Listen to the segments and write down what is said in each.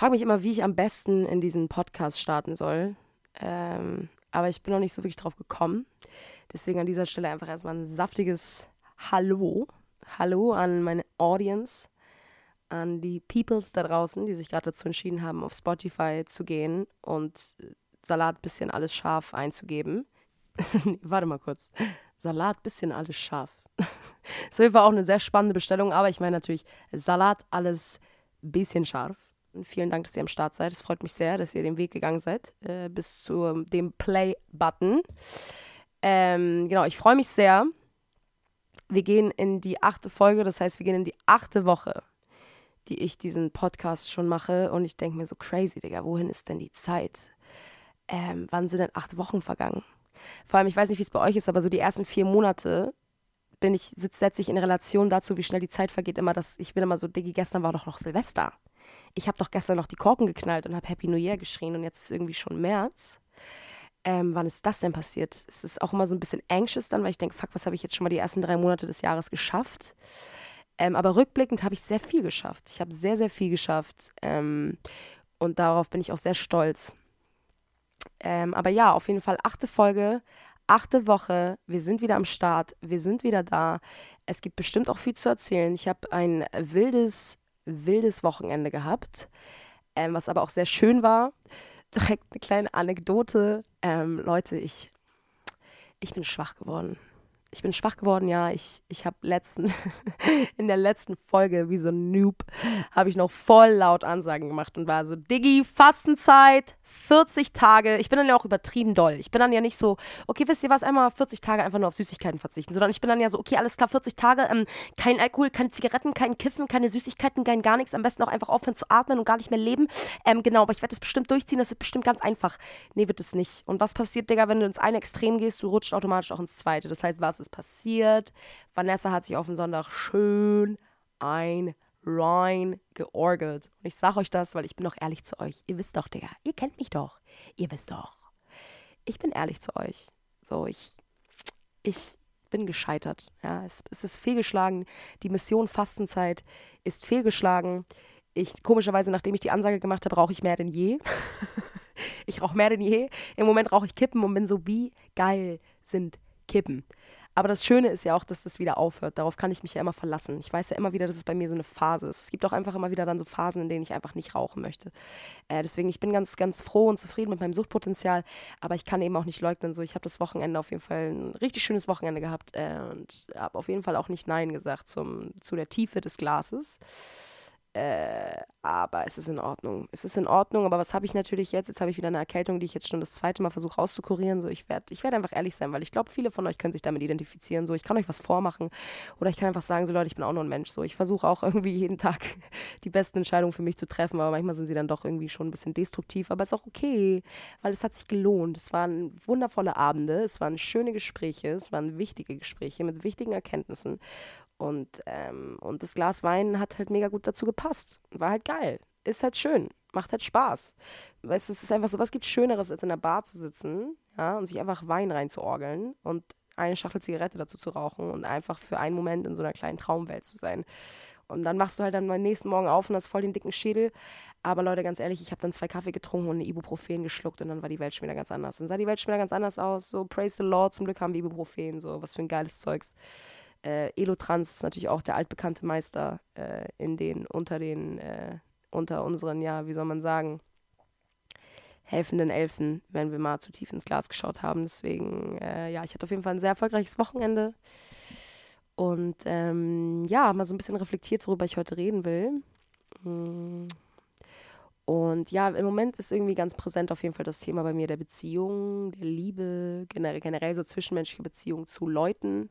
frage mich immer, wie ich am besten in diesen Podcast starten soll. Ähm, aber ich bin noch nicht so wirklich drauf gekommen. Deswegen an dieser Stelle einfach erstmal ein saftiges Hallo. Hallo an meine Audience, an die Peoples da draußen, die sich gerade dazu entschieden haben, auf Spotify zu gehen und Salat bisschen alles scharf einzugeben. Warte mal kurz. Salat bisschen alles scharf. das Fall auch eine sehr spannende Bestellung, aber ich meine natürlich Salat alles bisschen scharf. Vielen Dank, dass ihr am Start seid. Es freut mich sehr, dass ihr den Weg gegangen seid äh, bis zu dem Play-Button. Ähm, genau, ich freue mich sehr. Wir gehen in die achte Folge, das heißt, wir gehen in die achte Woche, die ich diesen Podcast schon mache. Und ich denke mir so crazy, Digga, wohin ist denn die Zeit? Ähm, wann sind denn acht Wochen vergangen? Vor allem, ich weiß nicht, wie es bei euch ist, aber so die ersten vier Monate bin ich, setze ich in Relation dazu, wie schnell die Zeit vergeht, immer, dass ich bin immer so, Diggi, gestern war doch noch Silvester ich habe doch gestern noch die Korken geknallt und habe Happy New Year geschrien und jetzt ist irgendwie schon März. Ähm, wann ist das denn passiert? Es ist auch immer so ein bisschen anxious dann, weil ich denke, fuck, was habe ich jetzt schon mal die ersten drei Monate des Jahres geschafft? Ähm, aber rückblickend habe ich sehr viel geschafft. Ich habe sehr, sehr viel geschafft. Ähm, und darauf bin ich auch sehr stolz. Ähm, aber ja, auf jeden Fall achte Folge, achte Woche. Wir sind wieder am Start. Wir sind wieder da. Es gibt bestimmt auch viel zu erzählen. Ich habe ein wildes wildes Wochenende gehabt, ähm, was aber auch sehr schön war. Direkt eine kleine Anekdote. Ähm, Leute, ich, ich bin schwach geworden ich bin schwach geworden, ja. Ich, ich habe letzten, in der letzten Folge, wie so ein Noob, habe ich noch voll laut Ansagen gemacht und war so, Diggi, Fastenzeit, 40 Tage. Ich bin dann ja auch übertrieben doll. Ich bin dann ja nicht so, okay, wisst ihr was, einmal 40 Tage einfach nur auf Süßigkeiten verzichten, sondern ich bin dann ja so, okay, alles klar, 40 Tage, ähm, kein Alkohol, keine Zigaretten, kein Kiffen, keine Süßigkeiten, kein gar nichts. Am besten auch einfach aufhören zu atmen und gar nicht mehr leben. Ähm, genau, aber ich werde das bestimmt durchziehen, das ist bestimmt ganz einfach. Nee, wird es nicht. Und was passiert, Digga, wenn du ins eine Extrem gehst, du rutscht automatisch auch ins zweite. Das heißt, was ist passiert. Vanessa hat sich auf den Sonntag schön ein rein georgelt. Und ich sage euch das, weil ich bin doch ehrlich zu euch. Ihr wisst doch, Digga, ihr kennt mich doch. Ihr wisst doch. Ich bin ehrlich zu euch. So, ich, ich bin gescheitert. Ja, es, es ist fehlgeschlagen. Die Mission Fastenzeit ist fehlgeschlagen. Ich, komischerweise, nachdem ich die Ansage gemacht habe, rauche ich mehr denn je. ich rauche mehr denn je. Im Moment rauche ich Kippen und bin so, wie geil sind Kippen. Aber das Schöne ist ja auch, dass das wieder aufhört. Darauf kann ich mich ja immer verlassen. Ich weiß ja immer wieder, dass es bei mir so eine Phase ist. Es gibt auch einfach immer wieder dann so Phasen, in denen ich einfach nicht rauchen möchte. Äh, deswegen, ich bin ganz, ganz froh und zufrieden mit meinem Suchtpotenzial. Aber ich kann eben auch nicht leugnen, so ich habe das Wochenende auf jeden Fall ein richtig schönes Wochenende gehabt äh, und habe auf jeden Fall auch nicht Nein gesagt zum, zu der Tiefe des Glases. Äh, aber es ist in Ordnung. Es ist in Ordnung, aber was habe ich natürlich jetzt? Jetzt habe ich wieder eine Erkältung, die ich jetzt schon das zweite Mal versuche rauszukurieren. So, ich werde ich werd einfach ehrlich sein, weil ich glaube, viele von euch können sich damit identifizieren. So, ich kann euch was vormachen oder ich kann einfach sagen, so Leute, ich bin auch nur ein Mensch. So, ich versuche auch irgendwie jeden Tag die besten Entscheidungen für mich zu treffen, aber manchmal sind sie dann doch irgendwie schon ein bisschen destruktiv. Aber es ist auch okay, weil es hat sich gelohnt. Es waren wundervolle Abende, es waren schöne Gespräche, es waren wichtige Gespräche mit wichtigen Erkenntnissen. Und, ähm, und das Glas Wein hat halt mega gut dazu gepasst. War halt geil. Ist halt schön. Macht halt Spaß. Weißt du, es ist einfach so, was gibt Schöneres, als in der Bar zu sitzen, ja, und sich einfach Wein reinzuorgeln und eine Schachtel Zigarette dazu zu rauchen und einfach für einen Moment in so einer kleinen Traumwelt zu sein. Und dann machst du halt dann am nächsten Morgen auf und hast voll den dicken Schädel. Aber Leute, ganz ehrlich, ich habe dann zwei Kaffee getrunken und eine Ibuprofen geschluckt und dann war die Welt schon wieder ganz anders. Und sah die Welt schon wieder ganz anders aus. So, praise the Lord, zum Glück haben wir Ibuprofen, so, was für ein geiles Zeugs. Äh, Elotrans ist natürlich auch der altbekannte Meister äh, in den, unter den, äh, unter unseren, ja, wie soll man sagen, helfenden Elfen, wenn wir mal zu tief ins Glas geschaut haben. Deswegen, äh, ja, ich hatte auf jeden Fall ein sehr erfolgreiches Wochenende. Und ähm, ja, mal so ein bisschen reflektiert, worüber ich heute reden will. Mm. Und ja, im Moment ist irgendwie ganz präsent auf jeden Fall das Thema bei mir der Beziehung, der Liebe, generell, generell so zwischenmenschliche Beziehungen zu Leuten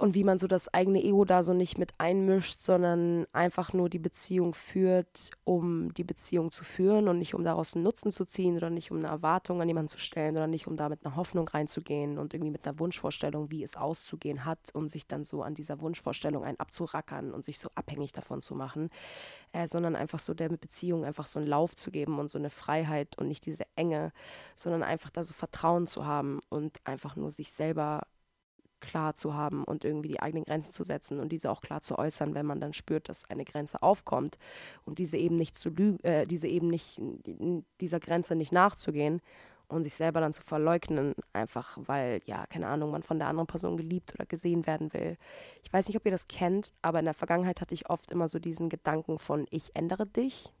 und wie man so das eigene Ego da so nicht mit einmischt, sondern einfach nur die Beziehung führt, um die Beziehung zu führen und nicht um daraus einen Nutzen zu ziehen oder nicht um eine Erwartung an jemanden zu stellen oder nicht um da mit einer Hoffnung reinzugehen und irgendwie mit einer Wunschvorstellung, wie es auszugehen hat und sich dann so an dieser Wunschvorstellung ein abzurackern und sich so abhängig davon zu machen, äh, sondern einfach so der Beziehung einfach so einen Lauf zu geben und so eine Freiheit und nicht diese Enge, sondern einfach da so Vertrauen zu haben und einfach nur sich selber klar zu haben und irgendwie die eigenen Grenzen zu setzen und diese auch klar zu äußern, wenn man dann spürt, dass eine Grenze aufkommt und diese eben nicht zu lügen, äh, diese eben nicht dieser Grenze nicht nachzugehen und sich selber dann zu verleugnen, einfach weil, ja, keine Ahnung, man von der anderen Person geliebt oder gesehen werden will. Ich weiß nicht, ob ihr das kennt, aber in der Vergangenheit hatte ich oft immer so diesen Gedanken von, ich ändere dich.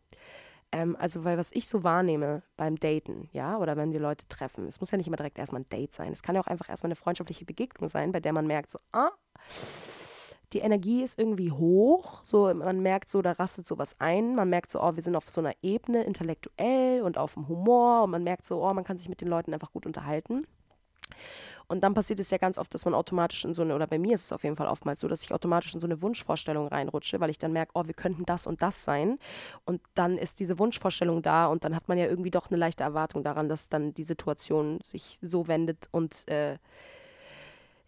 Ähm, also, weil was ich so wahrnehme beim Daten, ja, oder wenn wir Leute treffen, es muss ja nicht immer direkt erstmal ein Date sein. Es kann ja auch einfach erstmal eine freundschaftliche Begegnung sein, bei der man merkt, so, ah, die Energie ist irgendwie hoch, so man merkt so, da rastet sowas ein, man merkt so, oh, wir sind auf so einer Ebene intellektuell und auf dem Humor und man merkt so, oh, man kann sich mit den Leuten einfach gut unterhalten. Und dann passiert es ja ganz oft, dass man automatisch in so eine, oder bei mir ist es auf jeden Fall oftmals so, dass ich automatisch in so eine Wunschvorstellung reinrutsche, weil ich dann merke, oh, wir könnten das und das sein. Und dann ist diese Wunschvorstellung da und dann hat man ja irgendwie doch eine leichte Erwartung daran, dass dann die Situation sich so wendet und äh,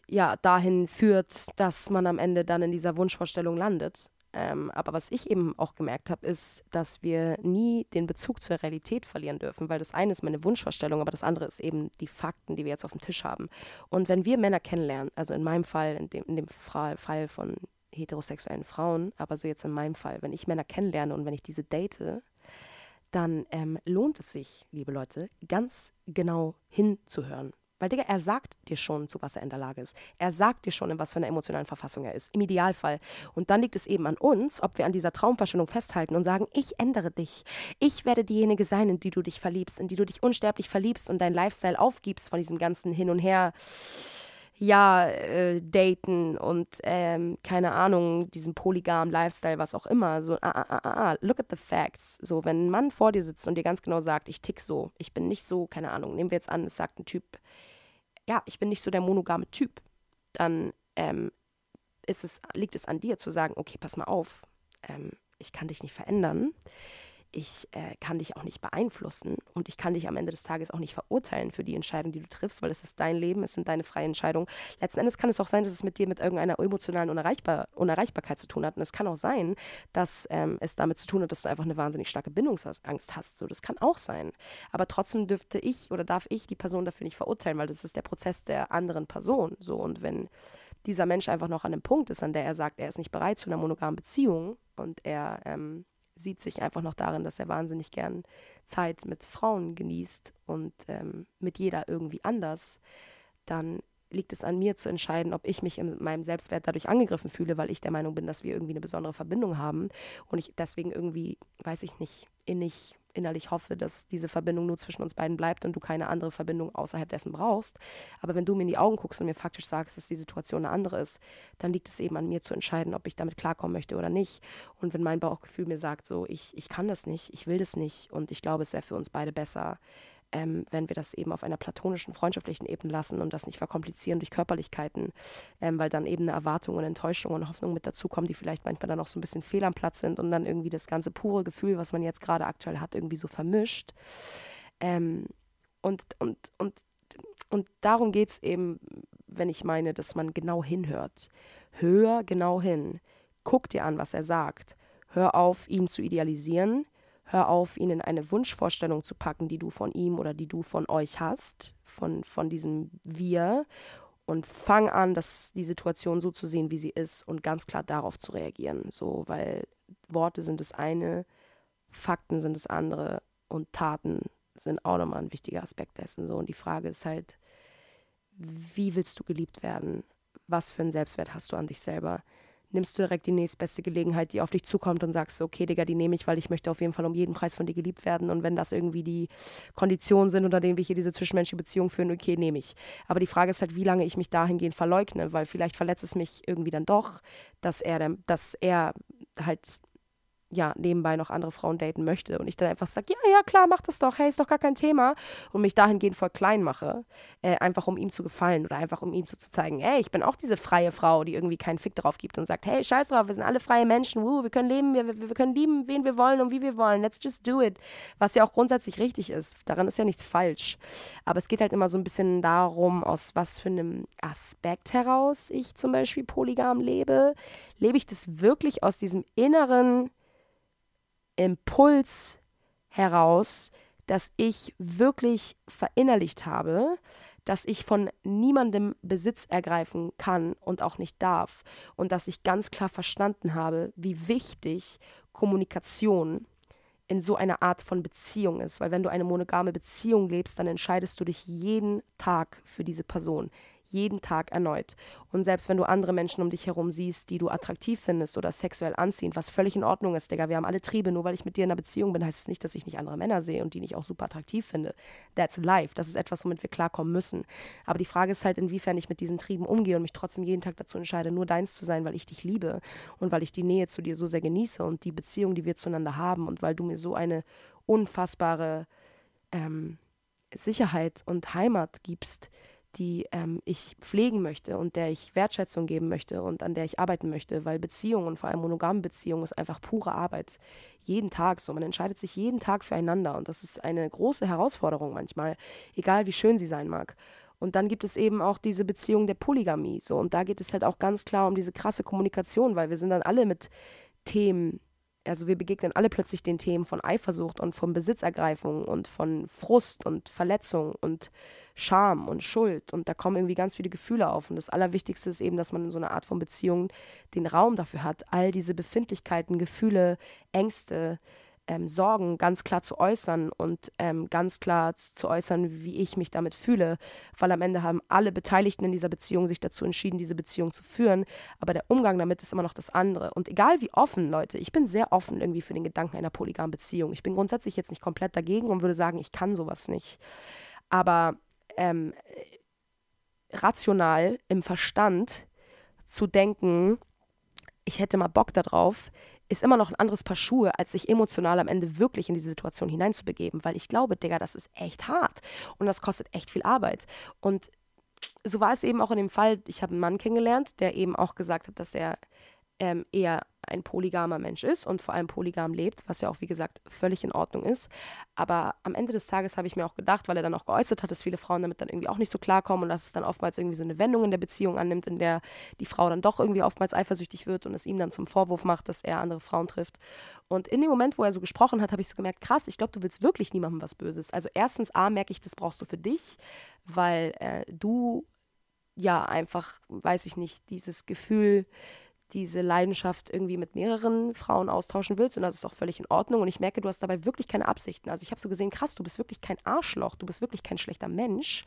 ja, dahin führt, dass man am Ende dann in dieser Wunschvorstellung landet. Ähm, aber was ich eben auch gemerkt habe, ist, dass wir nie den Bezug zur Realität verlieren dürfen, weil das eine ist meine Wunschvorstellung, aber das andere ist eben die Fakten, die wir jetzt auf dem Tisch haben. Und wenn wir Männer kennenlernen, also in meinem Fall, in dem, in dem Fall von heterosexuellen Frauen, aber so jetzt in meinem Fall, wenn ich Männer kennenlerne und wenn ich diese date, dann ähm, lohnt es sich, liebe Leute, ganz genau hinzuhören. Weil, Digga, er sagt dir schon, zu was er in der Lage ist. Er sagt dir schon, in was für einer emotionalen Verfassung er ist. Im Idealfall. Und dann liegt es eben an uns, ob wir an dieser Traumvorstellung festhalten und sagen, ich ändere dich. Ich werde diejenige sein, in die du dich verliebst, in die du dich unsterblich verliebst und dein Lifestyle aufgibst von diesem ganzen Hin und Her. Ja, äh, daten und ähm, keine Ahnung, diesem polygamen Lifestyle, was auch immer. So, ah, ah, ah, ah, ah, look at the facts. So, wenn ein Mann vor dir sitzt und dir ganz genau sagt, ich tick so, ich bin nicht so, keine Ahnung, nehmen wir jetzt an, es sagt ein Typ, ja, ich bin nicht so der monogame Typ, dann ähm, ist es, liegt es an dir zu sagen, okay, pass mal auf, ähm, ich kann dich nicht verändern ich äh, kann dich auch nicht beeinflussen und ich kann dich am Ende des Tages auch nicht verurteilen für die Entscheidung, die du triffst, weil es ist dein Leben, es sind deine freien Entscheidungen. Letzten Endes kann es auch sein, dass es mit dir mit irgendeiner emotionalen Unerreichbar Unerreichbarkeit zu tun hat. Und es kann auch sein, dass ähm, es damit zu tun hat, dass du einfach eine wahnsinnig starke Bindungsangst hast. So, das kann auch sein. Aber trotzdem dürfte ich oder darf ich die Person dafür nicht verurteilen, weil das ist der Prozess der anderen Person. So, und wenn dieser Mensch einfach noch an einem Punkt ist, an der er sagt, er ist nicht bereit zu einer monogamen Beziehung und er ähm, sieht sich einfach noch darin, dass er wahnsinnig gern Zeit mit Frauen genießt und ähm, mit jeder irgendwie anders, dann liegt es an mir zu entscheiden, ob ich mich in meinem Selbstwert dadurch angegriffen fühle, weil ich der Meinung bin, dass wir irgendwie eine besondere Verbindung haben und ich deswegen irgendwie, weiß ich nicht, innig innerlich hoffe, dass diese Verbindung nur zwischen uns beiden bleibt und du keine andere Verbindung außerhalb dessen brauchst. Aber wenn du mir in die Augen guckst und mir faktisch sagst, dass die Situation eine andere ist, dann liegt es eben an mir zu entscheiden, ob ich damit klarkommen möchte oder nicht. Und wenn mein Bauchgefühl mir sagt, so, ich, ich kann das nicht, ich will das nicht und ich glaube, es wäre für uns beide besser, ähm, wenn wir das eben auf einer platonischen, freundschaftlichen Ebene lassen und das nicht verkomplizieren durch Körperlichkeiten, ähm, weil dann eben eine Erwartung und Enttäuschung und Hoffnung mit dazukommen, die vielleicht manchmal dann auch so ein bisschen fehl am Platz sind und dann irgendwie das ganze pure Gefühl, was man jetzt gerade aktuell hat, irgendwie so vermischt. Ähm, und, und, und, und darum geht es eben, wenn ich meine, dass man genau hinhört. Hör genau hin. Guck dir an, was er sagt. Hör auf, ihn zu idealisieren Hör auf, ihn in eine Wunschvorstellung zu packen, die du von ihm oder die du von euch hast, von, von diesem Wir. Und fang an, das, die Situation so zu sehen, wie sie ist und ganz klar darauf zu reagieren. So, weil Worte sind das eine, Fakten sind das andere und Taten sind auch nochmal ein wichtiger Aspekt dessen. So. Und die Frage ist halt, wie willst du geliebt werden? Was für einen Selbstwert hast du an dich selber? Nimmst du direkt die nächstbeste Gelegenheit, die auf dich zukommt und sagst, okay, Digga, die nehme ich, weil ich möchte auf jeden Fall um jeden Preis von dir geliebt werden. Und wenn das irgendwie die Konditionen sind, unter denen wir hier diese zwischenmenschliche Beziehung führen, okay, nehme ich. Aber die Frage ist halt, wie lange ich mich dahingehend verleugne, weil vielleicht verletzt es mich irgendwie dann doch, dass er, dass er halt ja, nebenbei noch andere Frauen daten möchte und ich dann einfach sage, ja, ja, klar, mach das doch, hey, ist doch gar kein Thema und mich dahingehend voll klein mache, äh, einfach um ihm zu gefallen oder einfach um ihm so zu zeigen, hey, ich bin auch diese freie Frau, die irgendwie keinen Fick drauf gibt und sagt, hey, scheiß drauf, wir sind alle freie Menschen, woo, wir können leben, wir, wir können lieben, wen wir wollen und wie wir wollen, let's just do it, was ja auch grundsätzlich richtig ist, daran ist ja nichts falsch, aber es geht halt immer so ein bisschen darum, aus was für einem Aspekt heraus ich zum Beispiel polygam lebe, lebe ich das wirklich aus diesem inneren Impuls heraus, dass ich wirklich verinnerlicht habe, dass ich von niemandem Besitz ergreifen kann und auch nicht darf und dass ich ganz klar verstanden habe, wie wichtig Kommunikation in so einer Art von Beziehung ist. Weil wenn du eine monogame Beziehung lebst, dann entscheidest du dich jeden Tag für diese Person jeden Tag erneut. Und selbst wenn du andere Menschen um dich herum siehst, die du attraktiv findest oder sexuell anziehend, was völlig in Ordnung ist, Digga, wir haben alle Triebe, nur weil ich mit dir in einer Beziehung bin, heißt es das nicht, dass ich nicht andere Männer sehe und die nicht auch super attraktiv finde. That's life. Das ist etwas, womit wir klarkommen müssen. Aber die Frage ist halt, inwiefern ich mit diesen Trieben umgehe und mich trotzdem jeden Tag dazu entscheide, nur deins zu sein, weil ich dich liebe und weil ich die Nähe zu dir so sehr genieße und die Beziehung, die wir zueinander haben und weil du mir so eine unfassbare ähm, Sicherheit und Heimat gibst, die ähm, ich pflegen möchte und der ich Wertschätzung geben möchte und an der ich arbeiten möchte, weil Beziehung und vor allem monogame Beziehung ist einfach pure Arbeit. Jeden Tag so. Man entscheidet sich jeden Tag füreinander und das ist eine große Herausforderung manchmal, egal wie schön sie sein mag. Und dann gibt es eben auch diese Beziehung der Polygamie so und da geht es halt auch ganz klar um diese krasse Kommunikation, weil wir sind dann alle mit Themen also wir begegnen alle plötzlich den Themen von Eifersucht und von Besitzergreifung und von Frust und Verletzung und Scham und Schuld. Und da kommen irgendwie ganz viele Gefühle auf. Und das Allerwichtigste ist eben, dass man in so einer Art von Beziehung den Raum dafür hat, all diese Befindlichkeiten, Gefühle, Ängste, ähm, Sorgen ganz klar zu äußern und ähm, ganz klar zu äußern, wie ich mich damit fühle, weil am Ende haben alle Beteiligten in dieser Beziehung sich dazu entschieden, diese Beziehung zu führen, aber der Umgang damit ist immer noch das andere. Und egal wie offen, Leute, ich bin sehr offen irgendwie für den Gedanken einer polygamen Beziehung. Ich bin grundsätzlich jetzt nicht komplett dagegen und würde sagen, ich kann sowas nicht. Aber ähm, rational im Verstand zu denken, ich hätte mal Bock darauf, ist immer noch ein anderes Paar Schuhe, als sich emotional am Ende wirklich in diese Situation hineinzubegeben. Weil ich glaube, Digga, das ist echt hart und das kostet echt viel Arbeit. Und so war es eben auch in dem Fall, ich habe einen Mann kennengelernt, der eben auch gesagt hat, dass er ähm, eher ein polygamer Mensch ist und vor allem polygam lebt, was ja auch, wie gesagt, völlig in Ordnung ist. Aber am Ende des Tages habe ich mir auch gedacht, weil er dann auch geäußert hat, dass viele Frauen damit dann irgendwie auch nicht so klarkommen und dass es dann oftmals irgendwie so eine Wendung in der Beziehung annimmt, in der die Frau dann doch irgendwie oftmals eifersüchtig wird und es ihm dann zum Vorwurf macht, dass er andere Frauen trifft. Und in dem Moment, wo er so gesprochen hat, habe ich so gemerkt, krass, ich glaube, du willst wirklich niemandem was Böses. Also erstens, A, merke ich, das brauchst du für dich, weil äh, du ja einfach, weiß ich nicht, dieses Gefühl, diese Leidenschaft irgendwie mit mehreren Frauen austauschen willst und das ist auch völlig in Ordnung und ich merke, du hast dabei wirklich keine Absichten. Also ich habe so gesehen, krass, du bist wirklich kein Arschloch, du bist wirklich kein schlechter Mensch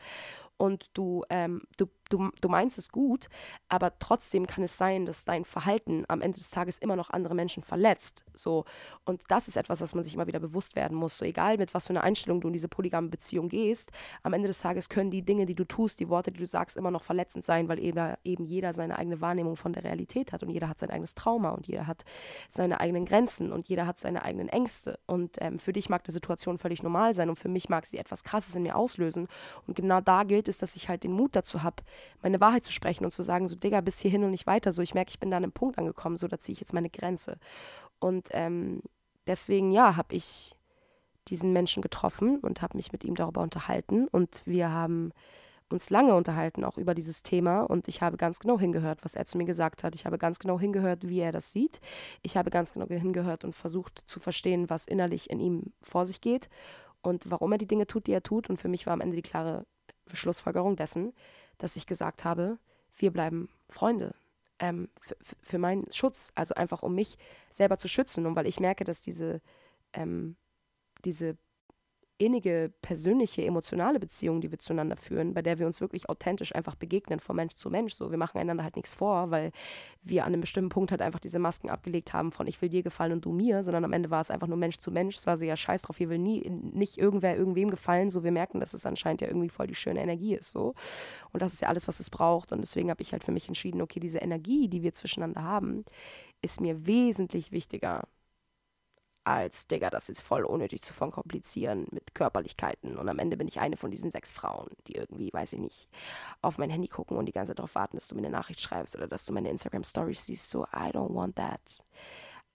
und du, ähm, du, du, du meinst es gut, aber trotzdem kann es sein, dass dein Verhalten am Ende des Tages immer noch andere Menschen verletzt. So. Und das ist etwas, was man sich immer wieder bewusst werden muss. So egal mit was für einer Einstellung du in diese polygame Beziehung gehst, am Ende des Tages können die Dinge, die du tust, die Worte, die du sagst, immer noch verletzend sein, weil eben, eben jeder seine eigene Wahrnehmung von der Realität hat und jeder hat sein eigenes Trauma und jeder hat seine eigenen Grenzen und jeder hat seine eigenen Ängste. Und ähm, für dich mag die Situation völlig normal sein und für mich mag sie etwas Krasses in mir auslösen. Und genau da gilt es, dass ich halt den Mut dazu habe, meine Wahrheit zu sprechen und zu sagen, so Digga, bis hierhin und nicht weiter. So, ich merke, ich bin da an einem Punkt angekommen, so, da ziehe ich jetzt meine Grenze. Und ähm, deswegen, ja, habe ich diesen Menschen getroffen und habe mich mit ihm darüber unterhalten. Und wir haben uns lange unterhalten, auch über dieses Thema. Und ich habe ganz genau hingehört, was er zu mir gesagt hat. Ich habe ganz genau hingehört, wie er das sieht. Ich habe ganz genau hingehört und versucht zu verstehen, was innerlich in ihm vor sich geht und warum er die Dinge tut, die er tut. Und für mich war am Ende die klare Schlussfolgerung dessen, dass ich gesagt habe, wir bleiben Freunde. Ähm, für, meinen Schutz, also einfach um mich selber zu schützen und weil ich merke, dass diese, ähm, diese innige, persönliche, emotionale Beziehung, die wir zueinander führen, bei der wir uns wirklich authentisch einfach begegnen, von Mensch zu Mensch. So, wir machen einander halt nichts vor, weil wir an einem bestimmten Punkt halt einfach diese Masken abgelegt haben von ich will dir gefallen und du mir, sondern am Ende war es einfach nur Mensch zu Mensch. Es war so, ja, scheiß drauf, hier will nie, nicht irgendwer irgendwem gefallen. So, wir merken, dass es anscheinend ja irgendwie voll die schöne Energie ist. So. Und das ist ja alles, was es braucht. Und deswegen habe ich halt für mich entschieden, okay, diese Energie, die wir zwischeneinander haben, ist mir wesentlich wichtiger als, Digga, das ist voll unnötig zu verkomplizieren mit Körperlichkeiten. Und am Ende bin ich eine von diesen sechs Frauen, die irgendwie, weiß ich nicht, auf mein Handy gucken und die ganze Zeit darauf warten, dass du mir eine Nachricht schreibst oder dass du meine Instagram-Stories siehst. So, I don't want that.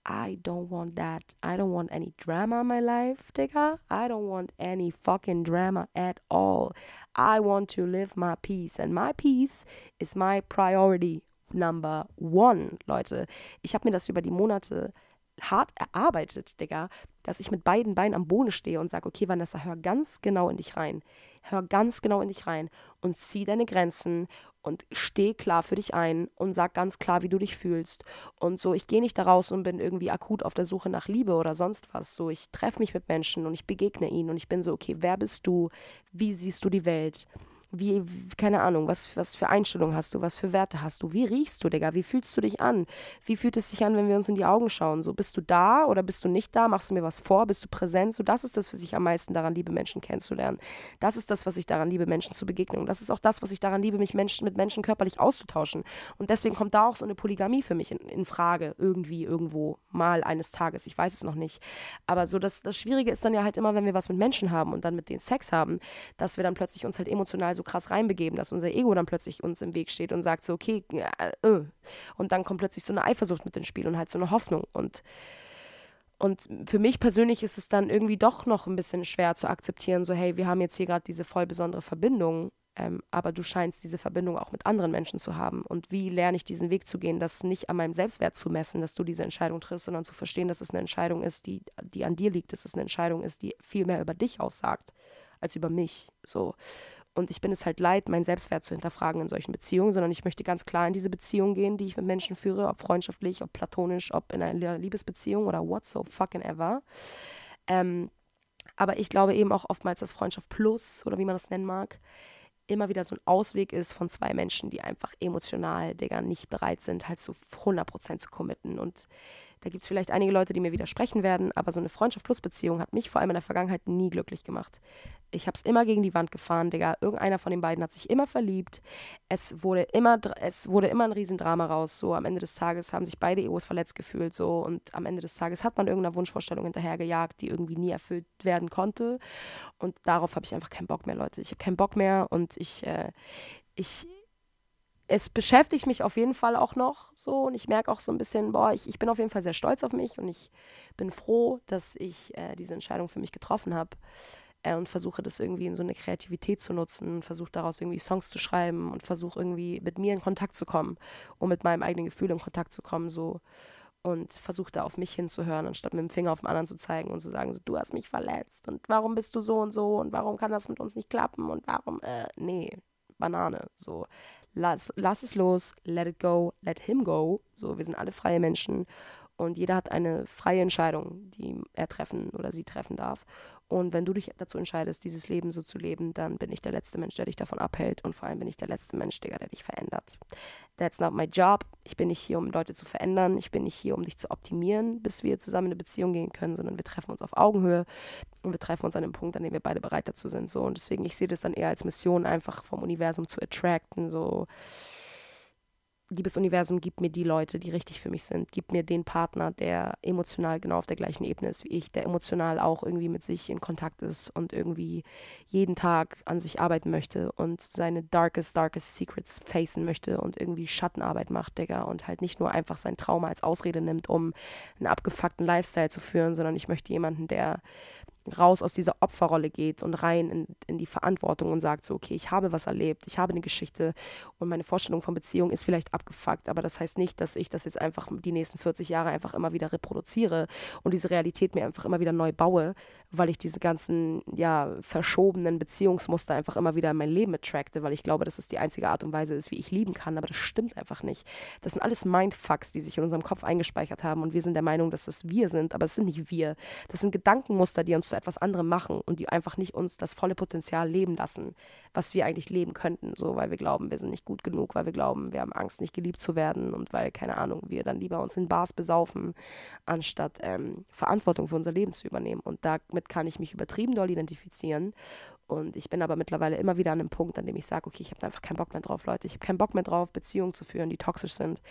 I don't want that. I don't want any drama in my life, Digga. I don't want any fucking drama at all. I want to live my peace. And my peace is my priority number one, Leute. Ich habe mir das über die Monate hart erarbeitet, Digga, dass ich mit beiden Beinen am Boden stehe und sage, okay, Vanessa, hör ganz genau in dich rein. Hör ganz genau in dich rein und zieh deine Grenzen und steh klar für dich ein und sag ganz klar, wie du dich fühlst. Und so, ich gehe nicht da raus und bin irgendwie akut auf der Suche nach Liebe oder sonst was. So, ich treffe mich mit Menschen und ich begegne ihnen und ich bin so, okay, wer bist du? Wie siehst du die Welt? Wie, keine Ahnung, was, was für Einstellungen hast du, was für Werte hast du, wie riechst du, Digga, wie fühlst du dich an? Wie fühlt es sich an, wenn wir uns in die Augen schauen? So, bist du da oder bist du nicht da? Machst du mir was vor? Bist du präsent? So, das ist das, was ich am meisten daran liebe, Menschen kennenzulernen. Das ist das, was ich daran liebe, Menschen zu begegnen. Und das ist auch das, was ich daran liebe, mich Menschen, mit Menschen körperlich auszutauschen. Und deswegen kommt da auch so eine Polygamie für mich in, in Frage, irgendwie, irgendwo, mal eines Tages. Ich weiß es noch nicht. Aber so, das, das Schwierige ist dann ja halt immer, wenn wir was mit Menschen haben und dann mit denen Sex haben, dass wir dann plötzlich uns halt emotional so krass reinbegeben, dass unser Ego dann plötzlich uns im Weg steht und sagt so, okay, äh, äh. und dann kommt plötzlich so eine Eifersucht mit ins Spiel und halt so eine Hoffnung und und für mich persönlich ist es dann irgendwie doch noch ein bisschen schwer zu akzeptieren, so hey, wir haben jetzt hier gerade diese voll besondere Verbindung, ähm, aber du scheinst diese Verbindung auch mit anderen Menschen zu haben. Und wie lerne ich diesen Weg zu gehen, das nicht an meinem Selbstwert zu messen, dass du diese Entscheidung triffst, sondern zu verstehen, dass es eine Entscheidung ist, die, die an dir liegt, dass es eine Entscheidung ist, die viel mehr über dich aussagt als über mich. So. Und ich bin es halt leid, meinen Selbstwert zu hinterfragen in solchen Beziehungen, sondern ich möchte ganz klar in diese Beziehung gehen, die ich mit Menschen führe, ob freundschaftlich, ob platonisch, ob in einer Liebesbeziehung oder what so fucking ever. Ähm, aber ich glaube eben auch oftmals, dass Freundschaft plus oder wie man das nennen mag, immer wieder so ein Ausweg ist von zwei Menschen, die einfach emotional, Digga, nicht bereit sind, halt so 100% zu committen. Und da gibt es vielleicht einige Leute, die mir widersprechen werden, aber so eine Freundschaft-Plus-Beziehung hat mich vor allem in der Vergangenheit nie glücklich gemacht. Ich habe es immer gegen die Wand gefahren, Digga. Irgendeiner von den beiden hat sich immer verliebt. Es wurde immer, es wurde immer ein Riesendrama raus. So am Ende des Tages haben sich beide Egos verletzt gefühlt. So und am Ende des Tages hat man irgendeiner Wunschvorstellung hinterhergejagt, die irgendwie nie erfüllt werden konnte. Und darauf habe ich einfach keinen Bock mehr, Leute. Ich habe keinen Bock mehr und ich, äh, ich, es beschäftigt mich auf jeden Fall auch noch so und ich merke auch so ein bisschen, boah, ich, ich bin auf jeden Fall sehr stolz auf mich und ich bin froh, dass ich äh, diese Entscheidung für mich getroffen habe äh, und versuche das irgendwie in so eine Kreativität zu nutzen, versuche daraus irgendwie Songs zu schreiben und versuche irgendwie mit mir in Kontakt zu kommen, um mit meinem eigenen Gefühl in Kontakt zu kommen, so. Und versuche da auf mich hinzuhören, anstatt mit dem Finger auf den anderen zu zeigen und zu sagen, so, du hast mich verletzt und warum bist du so und so und warum kann das mit uns nicht klappen und warum, äh, nee, Banane, so lass, lass es los, let it go, let him go. So, wir sind alle freie Menschen und jeder hat eine freie Entscheidung, die er treffen oder sie treffen darf. Und wenn du dich dazu entscheidest, dieses Leben so zu leben, dann bin ich der letzte Mensch, der dich davon abhält. Und vor allem bin ich der letzte Mensch, Digga, der dich verändert. That's not my job. Ich bin nicht hier, um Leute zu verändern. Ich bin nicht hier, um dich zu optimieren, bis wir zusammen in eine Beziehung gehen können, sondern wir treffen uns auf Augenhöhe und wir treffen uns an einem Punkt, an dem wir beide bereit dazu sind. So. Und deswegen, ich sehe das dann eher als Mission, einfach vom Universum zu attracten. So liebes Universum, gib mir die Leute, die richtig für mich sind. Gib mir den Partner, der emotional genau auf der gleichen Ebene ist wie ich, der emotional auch irgendwie mit sich in Kontakt ist und irgendwie jeden Tag an sich arbeiten möchte und seine darkest, darkest Secrets facen möchte und irgendwie Schattenarbeit macht, Digga, und halt nicht nur einfach sein Trauma als Ausrede nimmt, um einen abgefuckten Lifestyle zu führen, sondern ich möchte jemanden, der raus aus dieser Opferrolle geht und rein in, in die Verantwortung und sagt so, okay, ich habe was erlebt, ich habe eine Geschichte und meine Vorstellung von Beziehung ist vielleicht abgefuckt, aber das heißt nicht, dass ich das jetzt einfach die nächsten 40 Jahre einfach immer wieder reproduziere und diese Realität mir einfach immer wieder neu baue, weil ich diese ganzen, ja, verschobenen Beziehungsmuster einfach immer wieder in mein Leben attracte, weil ich glaube, dass es die einzige Art und Weise ist, wie ich lieben kann, aber das stimmt einfach nicht. Das sind alles Mindfucks, die sich in unserem Kopf eingespeichert haben und wir sind der Meinung, dass das wir sind, aber es sind nicht wir. Das sind Gedankenmuster, die uns zu etwas anderem machen und die einfach nicht uns das volle Potenzial leben lassen, was wir eigentlich leben könnten, so weil wir glauben, wir sind nicht gut genug, weil wir glauben, wir haben Angst, nicht geliebt zu werden und weil, keine Ahnung, wir dann lieber uns in Bars besaufen, anstatt ähm, Verantwortung für unser Leben zu übernehmen. Und damit kann ich mich übertrieben doll identifizieren und ich bin aber mittlerweile immer wieder an einem Punkt, an dem ich sage, okay, ich habe einfach keinen Bock mehr drauf, Leute. Ich habe keinen Bock mehr drauf, Beziehungen zu führen, die toxisch sind.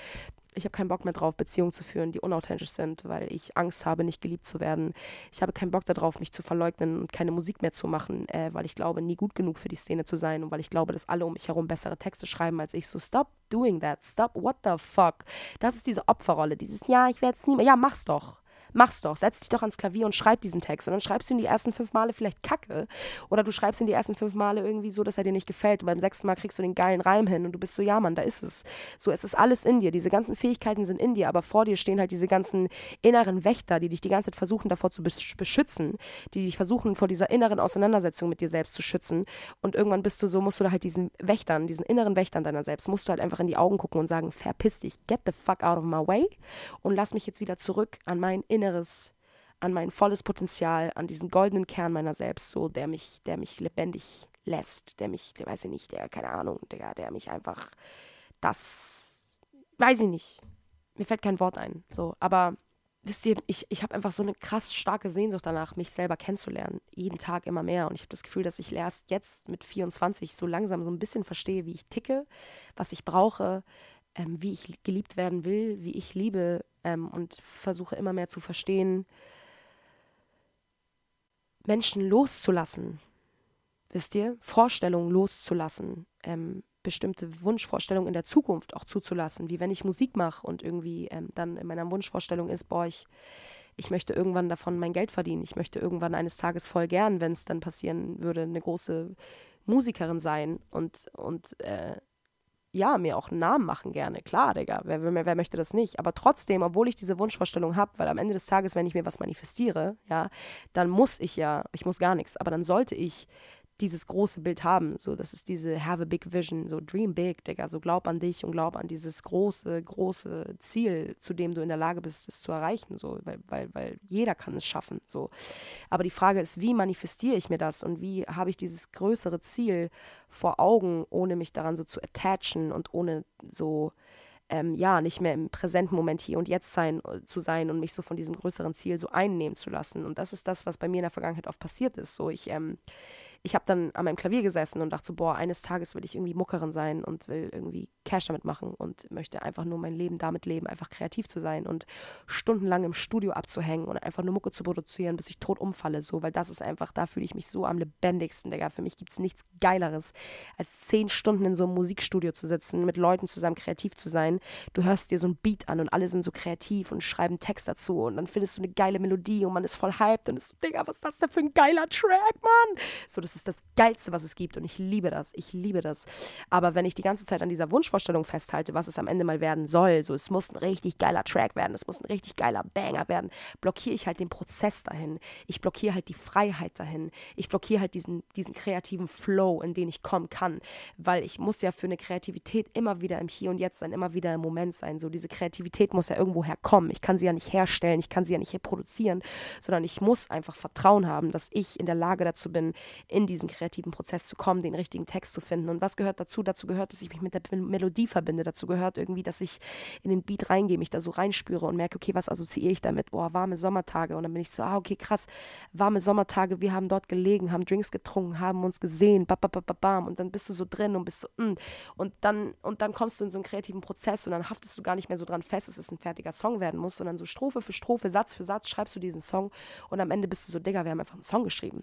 Ich habe keinen Bock mehr drauf, Beziehungen zu führen, die unauthentisch sind, weil ich Angst habe, nicht geliebt zu werden. Ich habe keinen Bock darauf, mich zu verleugnen und keine Musik mehr zu machen, äh, weil ich glaube, nie gut genug für die Szene zu sein und weil ich glaube, dass alle um mich herum bessere Texte schreiben als ich. So, stop doing that. Stop, what the fuck? Das ist diese Opferrolle, dieses, ja, ich werde es nie mehr. Ja, mach's doch Mach's doch. Setz dich doch ans Klavier und schreib diesen Text. Und dann schreibst du ihn die ersten fünf Male vielleicht kacke. Oder du schreibst ihn die ersten fünf Male irgendwie so, dass er dir nicht gefällt. Und beim sechsten Mal kriegst du den geilen Reim hin und du bist so, ja, Mann, da ist es. So, es ist alles in dir. Diese ganzen Fähigkeiten sind in dir, aber vor dir stehen halt diese ganzen inneren Wächter, die dich die ganze Zeit versuchen, davor zu beschützen, die dich versuchen, vor dieser inneren Auseinandersetzung mit dir selbst zu schützen. Und irgendwann bist du so, musst du da halt diesen Wächtern, diesen inneren Wächtern deiner selbst, musst du halt einfach in die Augen gucken und sagen, verpiss dich, get the fuck out of my way und lass mich jetzt wieder zurück an mein inneres an mein volles Potenzial, an diesen goldenen Kern meiner selbst, so der mich, der mich lebendig lässt, der mich, der weiß ich nicht, der, keine Ahnung, der, der mich einfach das, weiß ich nicht. Mir fällt kein Wort ein. So, aber wisst ihr, ich, ich habe einfach so eine krass starke Sehnsucht danach, mich selber kennenzulernen. Jeden Tag immer mehr. Und ich habe das Gefühl, dass ich erst jetzt mit 24 so langsam so ein bisschen verstehe, wie ich ticke, was ich brauche, ähm, wie ich geliebt werden will, wie ich liebe ähm, und versuche immer mehr zu verstehen, Menschen loszulassen. Wisst ihr? Vorstellungen loszulassen. Ähm, bestimmte Wunschvorstellungen in der Zukunft auch zuzulassen. Wie wenn ich Musik mache und irgendwie ähm, dann in meiner Wunschvorstellung ist, boah, ich, ich möchte irgendwann davon mein Geld verdienen. Ich möchte irgendwann eines Tages voll gern, wenn es dann passieren würde, eine große Musikerin sein und, und äh, ja, mir auch einen Namen machen gerne. Klar, Digga, wer, wer, wer möchte das nicht? Aber trotzdem, obwohl ich diese Wunschvorstellung habe, weil am Ende des Tages, wenn ich mir was manifestiere, ja, dann muss ich ja, ich muss gar nichts, aber dann sollte ich dieses große Bild haben. So, das ist diese Have a Big Vision, so Dream Big, Digga. So glaub an dich und glaub an dieses große, große Ziel, zu dem du in der Lage bist, es zu erreichen. So, weil, weil, weil jeder kann es schaffen. So. Aber die Frage ist, wie manifestiere ich mir das und wie habe ich dieses größere Ziel vor Augen, ohne mich daran so zu attachen und ohne so ähm, ja, nicht mehr im präsenten Moment hier und jetzt sein, äh, zu sein und mich so von diesem größeren Ziel so einnehmen zu lassen. Und das ist das, was bei mir in der Vergangenheit oft passiert ist. So, ich ähm, ich habe dann an meinem Klavier gesessen und dachte so, boah, eines Tages will ich irgendwie Muckerin sein und will irgendwie Cash damit machen und möchte einfach nur mein Leben damit leben, einfach kreativ zu sein und stundenlang im Studio abzuhängen und einfach nur Mucke zu produzieren, bis ich tot umfalle, so, weil das ist einfach, da fühle ich mich so am lebendigsten, Digga. Für mich gibt es nichts Geileres, als zehn Stunden in so einem Musikstudio zu sitzen, mit Leuten zusammen kreativ zu sein. Du hörst dir so ein Beat an und alle sind so kreativ und schreiben Text dazu und dann findest du eine geile Melodie und man ist voll hyped und ist so, Digga, was ist das denn für ein geiler Track, Mann? So, das ist das Geilste, was es gibt und ich liebe das, ich liebe das. Aber wenn ich die ganze Zeit an dieser Wunschvorstellung festhalte, was es am Ende mal werden soll, so es muss ein richtig geiler Track werden, es muss ein richtig geiler Banger werden, blockiere ich halt den Prozess dahin. Ich blockiere halt die Freiheit dahin. Ich blockiere halt diesen, diesen kreativen Flow, in den ich kommen kann, weil ich muss ja für eine Kreativität immer wieder im Hier und Jetzt sein, immer wieder im Moment sein. So diese Kreativität muss ja irgendwo herkommen. Ich kann sie ja nicht herstellen, ich kann sie ja nicht produzieren, sondern ich muss einfach Vertrauen haben, dass ich in der Lage dazu bin, in diesen kreativen Prozess zu kommen, den richtigen Text zu finden. Und was gehört dazu? Dazu gehört, dass ich mich mit der Melodie verbinde. Dazu gehört irgendwie, dass ich in den Beat reingehe, mich da so reinspüre und merke, okay, was assoziiere ich damit? Boah, warme Sommertage. Und dann bin ich so, ah, okay, krass, warme Sommertage, wir haben dort gelegen, haben Drinks getrunken, haben uns gesehen, bam, und dann bist du so drin und bist so, mm. und dann, und dann kommst du in so einen kreativen Prozess und dann haftest du gar nicht mehr so dran fest, dass es ein fertiger Song werden muss, sondern so Strophe für Strophe, Satz für Satz schreibst du diesen Song und am Ende bist du so, Digga, wir haben einfach einen Song geschrieben.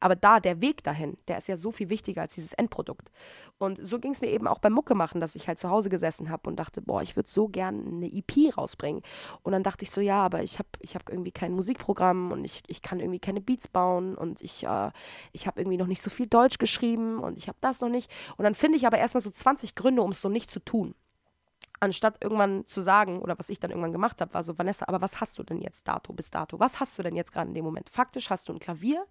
Aber da, der Weg dahin, der ist ja so viel wichtiger als dieses Endprodukt. Und so ging es mir eben auch beim Mucke machen, dass ich halt zu Hause gesessen habe und dachte, boah, ich würde so gern eine EP rausbringen. Und dann dachte ich so, ja, aber ich habe ich hab irgendwie kein Musikprogramm und ich, ich kann irgendwie keine Beats bauen und ich, äh, ich habe irgendwie noch nicht so viel Deutsch geschrieben und ich habe das noch nicht. Und dann finde ich aber erstmal so 20 Gründe, um es so nicht zu tun anstatt irgendwann zu sagen, oder was ich dann irgendwann gemacht habe, war so, Vanessa, aber was hast du denn jetzt dato bis dato? Was hast du denn jetzt gerade in dem Moment? Faktisch hast du ein Klavier,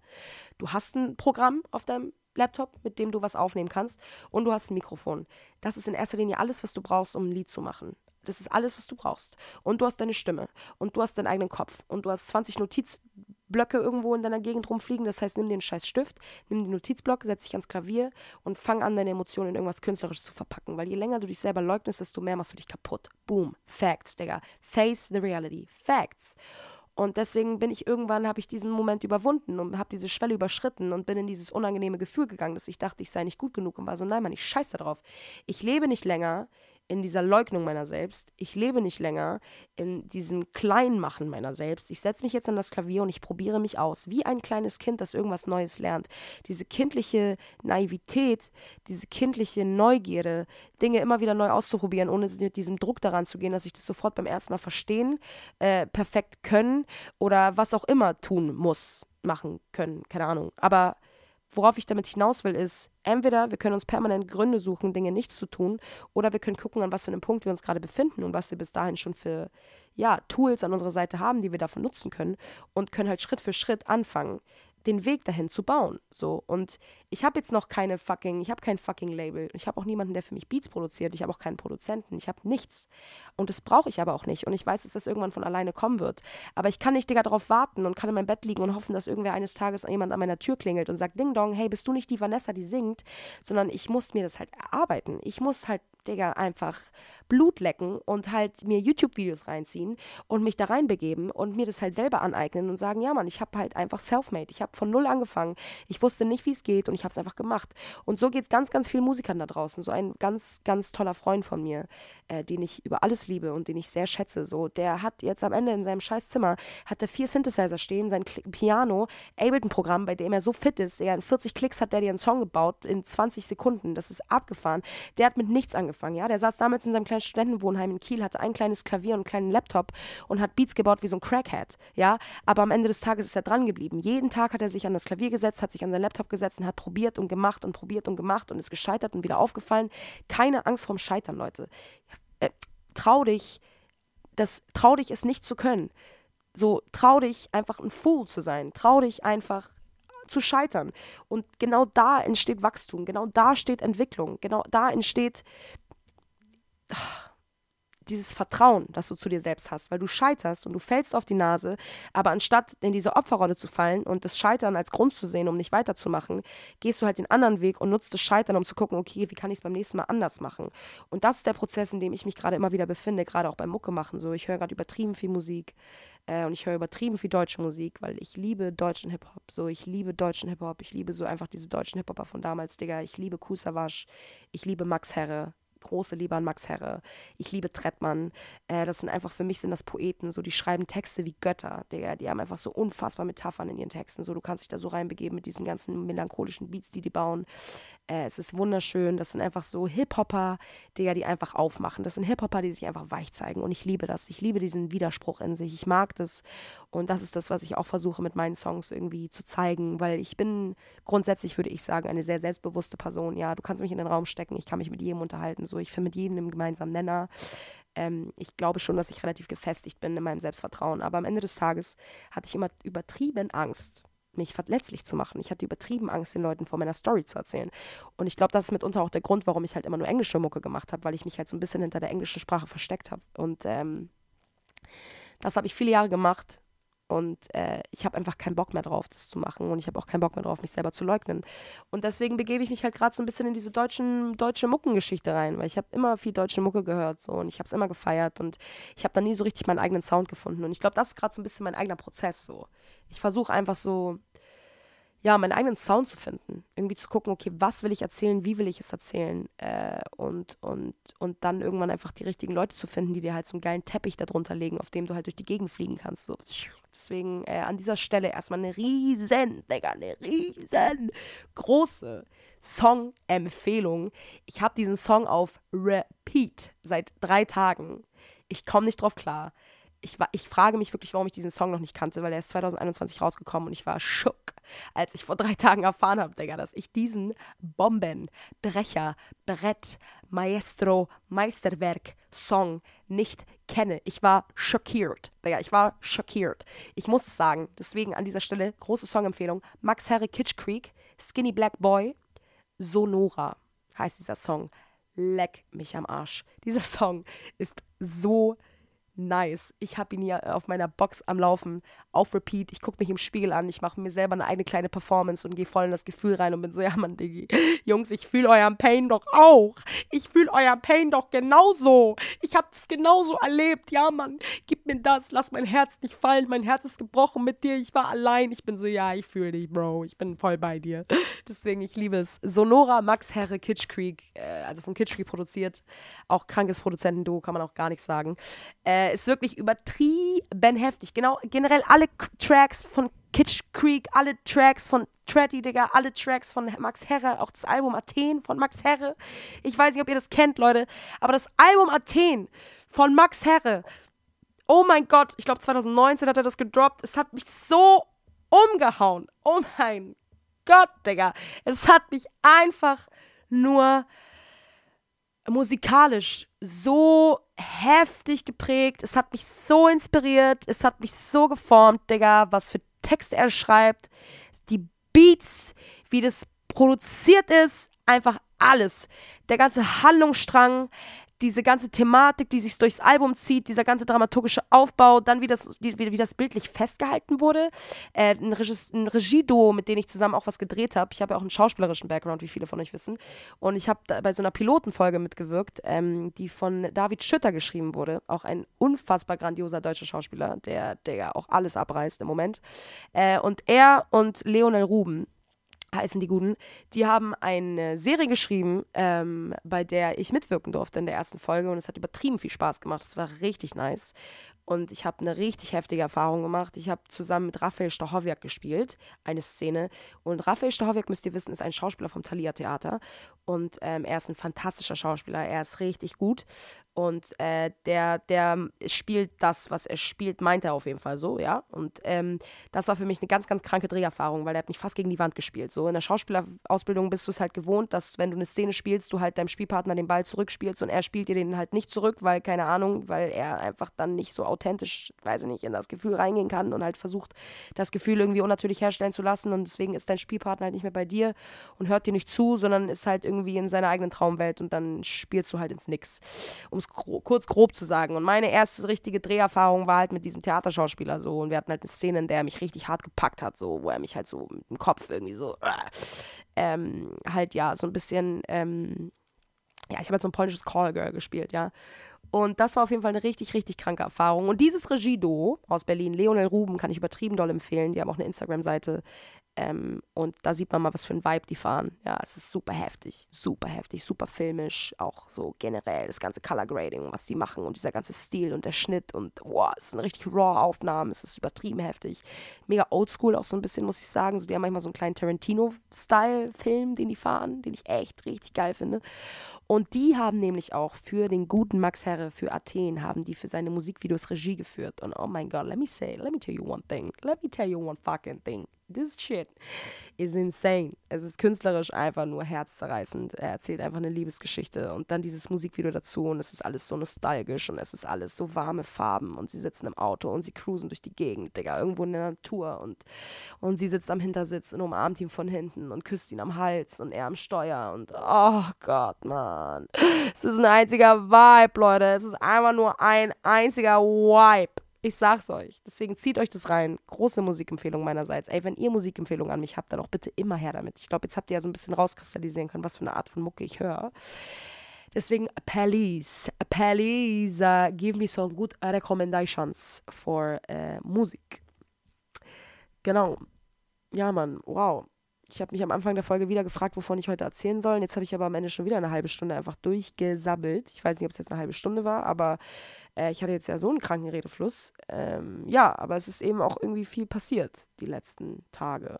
du hast ein Programm auf deinem Laptop, mit dem du was aufnehmen kannst und du hast ein Mikrofon. Das ist in erster Linie alles, was du brauchst, um ein Lied zu machen. Das ist alles, was du brauchst. Und du hast deine Stimme und du hast deinen eigenen Kopf und du hast 20 Notizblöcke irgendwo in deiner Gegend rumfliegen. Das heißt, nimm einen scheiß Stift, nimm den Notizblock, setz dich ans Klavier und fang an, deine Emotionen in irgendwas Künstlerisches zu verpacken. Weil je länger du dich selber leugnest, desto mehr machst du dich kaputt. Boom. Facts, Digga. Face the reality. Facts. Und deswegen bin ich irgendwann, habe ich diesen Moment überwunden und habe diese Schwelle überschritten und bin in dieses unangenehme Gefühl gegangen, dass ich dachte, ich sei nicht gut genug und war so, nein, Mann, ich scheiße drauf. Ich lebe nicht länger in dieser Leugnung meiner selbst. Ich lebe nicht länger in diesem Kleinmachen meiner selbst. Ich setze mich jetzt an das Klavier und ich probiere mich aus, wie ein kleines Kind, das irgendwas Neues lernt. Diese kindliche Naivität, diese kindliche Neugierde, Dinge immer wieder neu auszuprobieren, ohne mit diesem Druck daran zu gehen, dass ich das sofort beim ersten Mal verstehen, äh, perfekt können oder was auch immer tun muss, machen können, keine Ahnung. Aber worauf ich damit hinaus will, ist, entweder wir können uns permanent Gründe suchen, Dinge nicht zu tun, oder wir können gucken, an was für einem Punkt wir uns gerade befinden und was wir bis dahin schon für ja, Tools an unserer Seite haben, die wir davon nutzen können und können halt Schritt für Schritt anfangen, den Weg dahin zu bauen. So. Und ich habe jetzt noch keine fucking, ich habe kein fucking Label. Ich habe auch niemanden, der für mich Beats produziert. Ich habe auch keinen Produzenten. Ich habe nichts. Und das brauche ich aber auch nicht. Und ich weiß, dass das irgendwann von alleine kommen wird. Aber ich kann nicht, Digga, darauf warten und kann in meinem Bett liegen und hoffen, dass irgendwer eines Tages jemand an meiner Tür klingelt und sagt, Ding Dong, hey, bist du nicht die Vanessa, die singt? Sondern ich muss mir das halt erarbeiten. Ich muss halt Digga, einfach Blut lecken und halt mir YouTube-Videos reinziehen und mich da reinbegeben und mir das halt selber aneignen und sagen, ja Mann, ich habe halt einfach self-made. Ich habe von null angefangen. Ich wusste nicht, wie es geht und ich habe es einfach gemacht. Und so geht es ganz, ganz vielen Musikern da draußen. So ein ganz, ganz toller Freund von mir, äh, den ich über alles liebe und den ich sehr schätze. So, der hat jetzt am Ende in seinem scheiß Zimmer, hat er vier Synthesizer stehen, sein Kl Piano, Ableton-Programm, bei dem er so fit ist. Er in 40 Klicks hat der dir einen Song gebaut in 20 Sekunden. Das ist abgefahren. Der hat mit nichts angefangen angefangen, ja. Der saß damals in seinem kleinen Studentenwohnheim in Kiel, hatte ein kleines Klavier und einen kleinen Laptop und hat Beats gebaut wie so ein Crackhead, ja. Aber am Ende des Tages ist er dran geblieben. Jeden Tag hat er sich an das Klavier gesetzt, hat sich an seinen Laptop gesetzt und hat probiert und gemacht und probiert und gemacht und ist gescheitert und wieder aufgefallen. Keine Angst vorm Scheitern, Leute. Äh, trau dich, das, trau dich, es nicht zu können. So, trau dich, einfach ein Fool zu sein. Trau dich einfach zu scheitern. Und genau da entsteht Wachstum, genau da steht Entwicklung, genau da entsteht dieses Vertrauen, das du zu dir selbst hast, weil du scheiterst und du fällst auf die Nase, aber anstatt in diese Opferrolle zu fallen und das Scheitern als Grund zu sehen, um nicht weiterzumachen, gehst du halt den anderen Weg und nutzt das Scheitern, um zu gucken, okay, wie kann ich es beim nächsten Mal anders machen? Und das ist der Prozess, in dem ich mich gerade immer wieder befinde, gerade auch beim Mucke machen. So, ich höre gerade übertrieben viel Musik äh, und ich höre übertrieben viel deutsche Musik, weil ich liebe deutschen Hip-Hop. So, ich liebe deutschen Hip-Hop, ich liebe so einfach diese deutschen Hip-Hopper von damals, Digga. Ich liebe Kusawasch, ich liebe Max Herre, große Liebe an Max Herre. Ich liebe Trettmann. Äh, das sind einfach, für mich sind das Poeten, so, die schreiben Texte wie Götter, Digga. Die haben einfach so unfassbar Metaphern in ihren Texten. So, du kannst dich da so reinbegeben mit diesen ganzen melancholischen Beats, die die bauen. Äh, es ist wunderschön. Das sind einfach so Hip-Hopper, Digga, die einfach aufmachen. Das sind Hip-Hopper, die sich einfach weich zeigen. Und ich liebe das. Ich liebe diesen Widerspruch in sich. Ich mag das. Und das ist das, was ich auch versuche mit meinen Songs irgendwie zu zeigen, weil ich bin grundsätzlich, würde ich sagen, eine sehr selbstbewusste Person. Ja, du kannst mich in den Raum stecken, ich kann mich mit jedem unterhalten. So, ich finde mit jedem einen gemeinsamen Nenner. Ähm, ich glaube schon, dass ich relativ gefestigt bin in meinem Selbstvertrauen. Aber am Ende des Tages hatte ich immer übertrieben Angst mich verletzlich zu machen. Ich hatte übertrieben Angst, den Leuten vor meiner Story zu erzählen. Und ich glaube, das ist mitunter auch der Grund, warum ich halt immer nur englische Mucke gemacht habe, weil ich mich halt so ein bisschen hinter der englischen Sprache versteckt habe. Und ähm, das habe ich viele Jahre gemacht. Und äh, ich habe einfach keinen Bock mehr drauf, das zu machen. Und ich habe auch keinen Bock mehr drauf, mich selber zu leugnen. Und deswegen begebe ich mich halt gerade so ein bisschen in diese deutschen, deutsche Muckengeschichte rein, weil ich habe immer viel deutsche Mucke gehört so und ich habe es immer gefeiert und ich habe da nie so richtig meinen eigenen Sound gefunden. Und ich glaube, das ist gerade so ein bisschen mein eigener Prozess so ich versuche einfach so, ja, meinen eigenen Sound zu finden. Irgendwie zu gucken, okay, was will ich erzählen, wie will ich es erzählen? Äh, und, und, und dann irgendwann einfach die richtigen Leute zu finden, die dir halt so einen geilen Teppich darunter legen, auf dem du halt durch die Gegend fliegen kannst. So. Deswegen äh, an dieser Stelle erstmal eine riesen, Digga, eine riesen große Song-Empfehlung. Ich habe diesen Song auf Repeat seit drei Tagen. Ich komme nicht drauf klar ich, ich frage mich wirklich, warum ich diesen Song noch nicht kannte, weil er ist 2021 rausgekommen und ich war schock, als ich vor drei Tagen erfahren habe, Digga, dass ich diesen Bomben, Brecher, Brett, Maestro, Meisterwerk, Song nicht kenne. Ich war schockiert, Digga, ich war schockiert. Ich muss es sagen, deswegen an dieser Stelle große Songempfehlung. Max Herre Kitsch Creek, Skinny Black Boy, Sonora heißt dieser Song. Leck mich am Arsch. Dieser Song ist so nice. Ich habe ihn hier auf meiner Box am Laufen, auf Repeat. Ich gucke mich im Spiegel an, ich mache mir selber eine eigene kleine Performance und gehe voll in das Gefühl rein und bin so, ja Mann, Diggi, Jungs, ich fühle euren Pain doch auch. Ich fühle euren Pain doch genauso. Ich habe es genauso erlebt. Ja, Mann, gib mir das, lass mein Herz nicht fallen. Mein Herz ist gebrochen mit dir. Ich war allein. Ich bin so, ja, ich fühle dich, Bro. Ich bin voll bei dir. Deswegen, ich liebe es. Sonora Max Herre Kitsch Creek, äh, also von Kitsch Creek produziert. Auch krankes Produzentenduo, kann man auch gar nichts sagen. Äh, ist wirklich übertrieben heftig. Genau, generell alle Tracks von Kitsch Creek, alle Tracks von Treddy, Digga, alle Tracks von Max Herre, auch das Album Athen von Max Herre. Ich weiß nicht, ob ihr das kennt, Leute, aber das Album Athen von Max Herre, oh mein Gott, ich glaube 2019 hat er das gedroppt. Es hat mich so umgehauen. Oh mein Gott, Digga. Es hat mich einfach nur musikalisch so heftig geprägt. Es hat mich so inspiriert. Es hat mich so geformt, Digga, was für Texte er schreibt. Die Beats, wie das produziert ist. Einfach alles. Der ganze Handlungsstrang, diese ganze Thematik, die sich durchs Album zieht, dieser ganze dramaturgische Aufbau, dann wie das, wie, wie das bildlich festgehalten wurde. Äh, ein, ein Regieduo, mit dem ich zusammen auch was gedreht habe. Ich habe ja auch einen schauspielerischen Background, wie viele von euch wissen. Und ich habe bei so einer Pilotenfolge mitgewirkt, ähm, die von David Schütter geschrieben wurde. Auch ein unfassbar grandioser deutscher Schauspieler, der, der ja auch alles abreißt im Moment. Äh, und er und Leonel Ruben, heißen die Guten, die haben eine Serie geschrieben, ähm, bei der ich mitwirken durfte in der ersten Folge und es hat übertrieben viel Spaß gemacht. Es war richtig nice. Und ich habe eine richtig heftige Erfahrung gemacht. Ich habe zusammen mit Raphael Stachowiak gespielt, eine Szene. Und Raphael Stachowiak, müsst ihr wissen, ist ein Schauspieler vom Thalia Theater. Und ähm, er ist ein fantastischer Schauspieler. Er ist richtig gut. Und äh, der, der spielt das, was er spielt, meint er auf jeden Fall so, ja. Und ähm, das war für mich eine ganz, ganz kranke Dreherfahrung, weil er hat mich fast gegen die Wand gespielt. So in der Schauspielerausbildung bist du es halt gewohnt, dass wenn du eine Szene spielst, du halt deinem Spielpartner den Ball zurückspielst und er spielt dir den halt nicht zurück, weil, keine Ahnung, weil er einfach dann nicht so authentisch, weiß ich nicht, in das Gefühl reingehen kann und halt versucht, das Gefühl irgendwie unnatürlich herstellen zu lassen. Und deswegen ist dein Spielpartner halt nicht mehr bei dir und hört dir nicht zu, sondern ist halt irgendwie in seiner eigenen Traumwelt und dann spielst du halt ins Nix. Um es gro kurz grob zu sagen. Und meine erste richtige Dreherfahrung war halt mit diesem Theaterschauspieler so. Und wir hatten halt eine Szene, in der er mich richtig hart gepackt hat, so, wo er mich halt so mit dem Kopf irgendwie so, äh, ähm, halt ja, so ein bisschen, ähm, ja, ich habe halt so ein polnisches Callgirl gespielt, ja. Und das war auf jeden Fall eine richtig, richtig kranke Erfahrung. Und dieses Regie-Duo aus Berlin, Leonel Ruben, kann ich übertrieben doll empfehlen. Die haben auch eine Instagram-Seite, ähm, und da sieht man mal, was für ein Vibe die fahren. Ja, es ist super heftig, super heftig, super filmisch. Auch so generell das ganze Color Grading, was die machen und dieser ganze Stil und der Schnitt und wow, es sind richtig raw Aufnahmen, es ist übertrieben heftig. Mega oldschool auch so ein bisschen, muss ich sagen. So, die haben manchmal so einen kleinen Tarantino-Style-Film, den die fahren, den ich echt richtig geil finde. Und die haben nämlich auch für den guten Max Herre, für Athen, haben die für seine Musikvideos Regie geführt. Und oh mein Gott, let me say, let me tell you one thing. Let me tell you one fucking thing this shit is insane. Es ist künstlerisch einfach nur herzzerreißend. Er erzählt einfach eine Liebesgeschichte und dann dieses Musikvideo dazu und es ist alles so nostalgisch und es ist alles so warme Farben und sie sitzen im Auto und sie cruisen durch die Gegend, Digga, irgendwo in der Natur und, und sie sitzt am Hintersitz und umarmt ihn von hinten und küsst ihn am Hals und er am Steuer und oh Gott, Mann. Es ist ein einziger Vibe, Leute. Es ist einfach nur ein einziger Vibe. Ich sag's euch. Deswegen zieht euch das rein. Große Musikempfehlung meinerseits. Ey, wenn ihr Musikempfehlungen an mich habt, dann auch bitte immer her damit. Ich glaube, jetzt habt ihr ja so ein bisschen rauskristallisieren können, was für eine Art von Mucke ich höre. Deswegen, please, please uh, give me some good recommendations for uh, Musik. Genau. Ja, Mann, wow. Ich habe mich am Anfang der Folge wieder gefragt, wovon ich heute erzählen soll. Jetzt habe ich aber am Ende schon wieder eine halbe Stunde einfach durchgesabbelt. Ich weiß nicht, ob es jetzt eine halbe Stunde war, aber äh, ich hatte jetzt ja so einen kranken Redefluss. Ähm, ja, aber es ist eben auch irgendwie viel passiert die letzten Tage.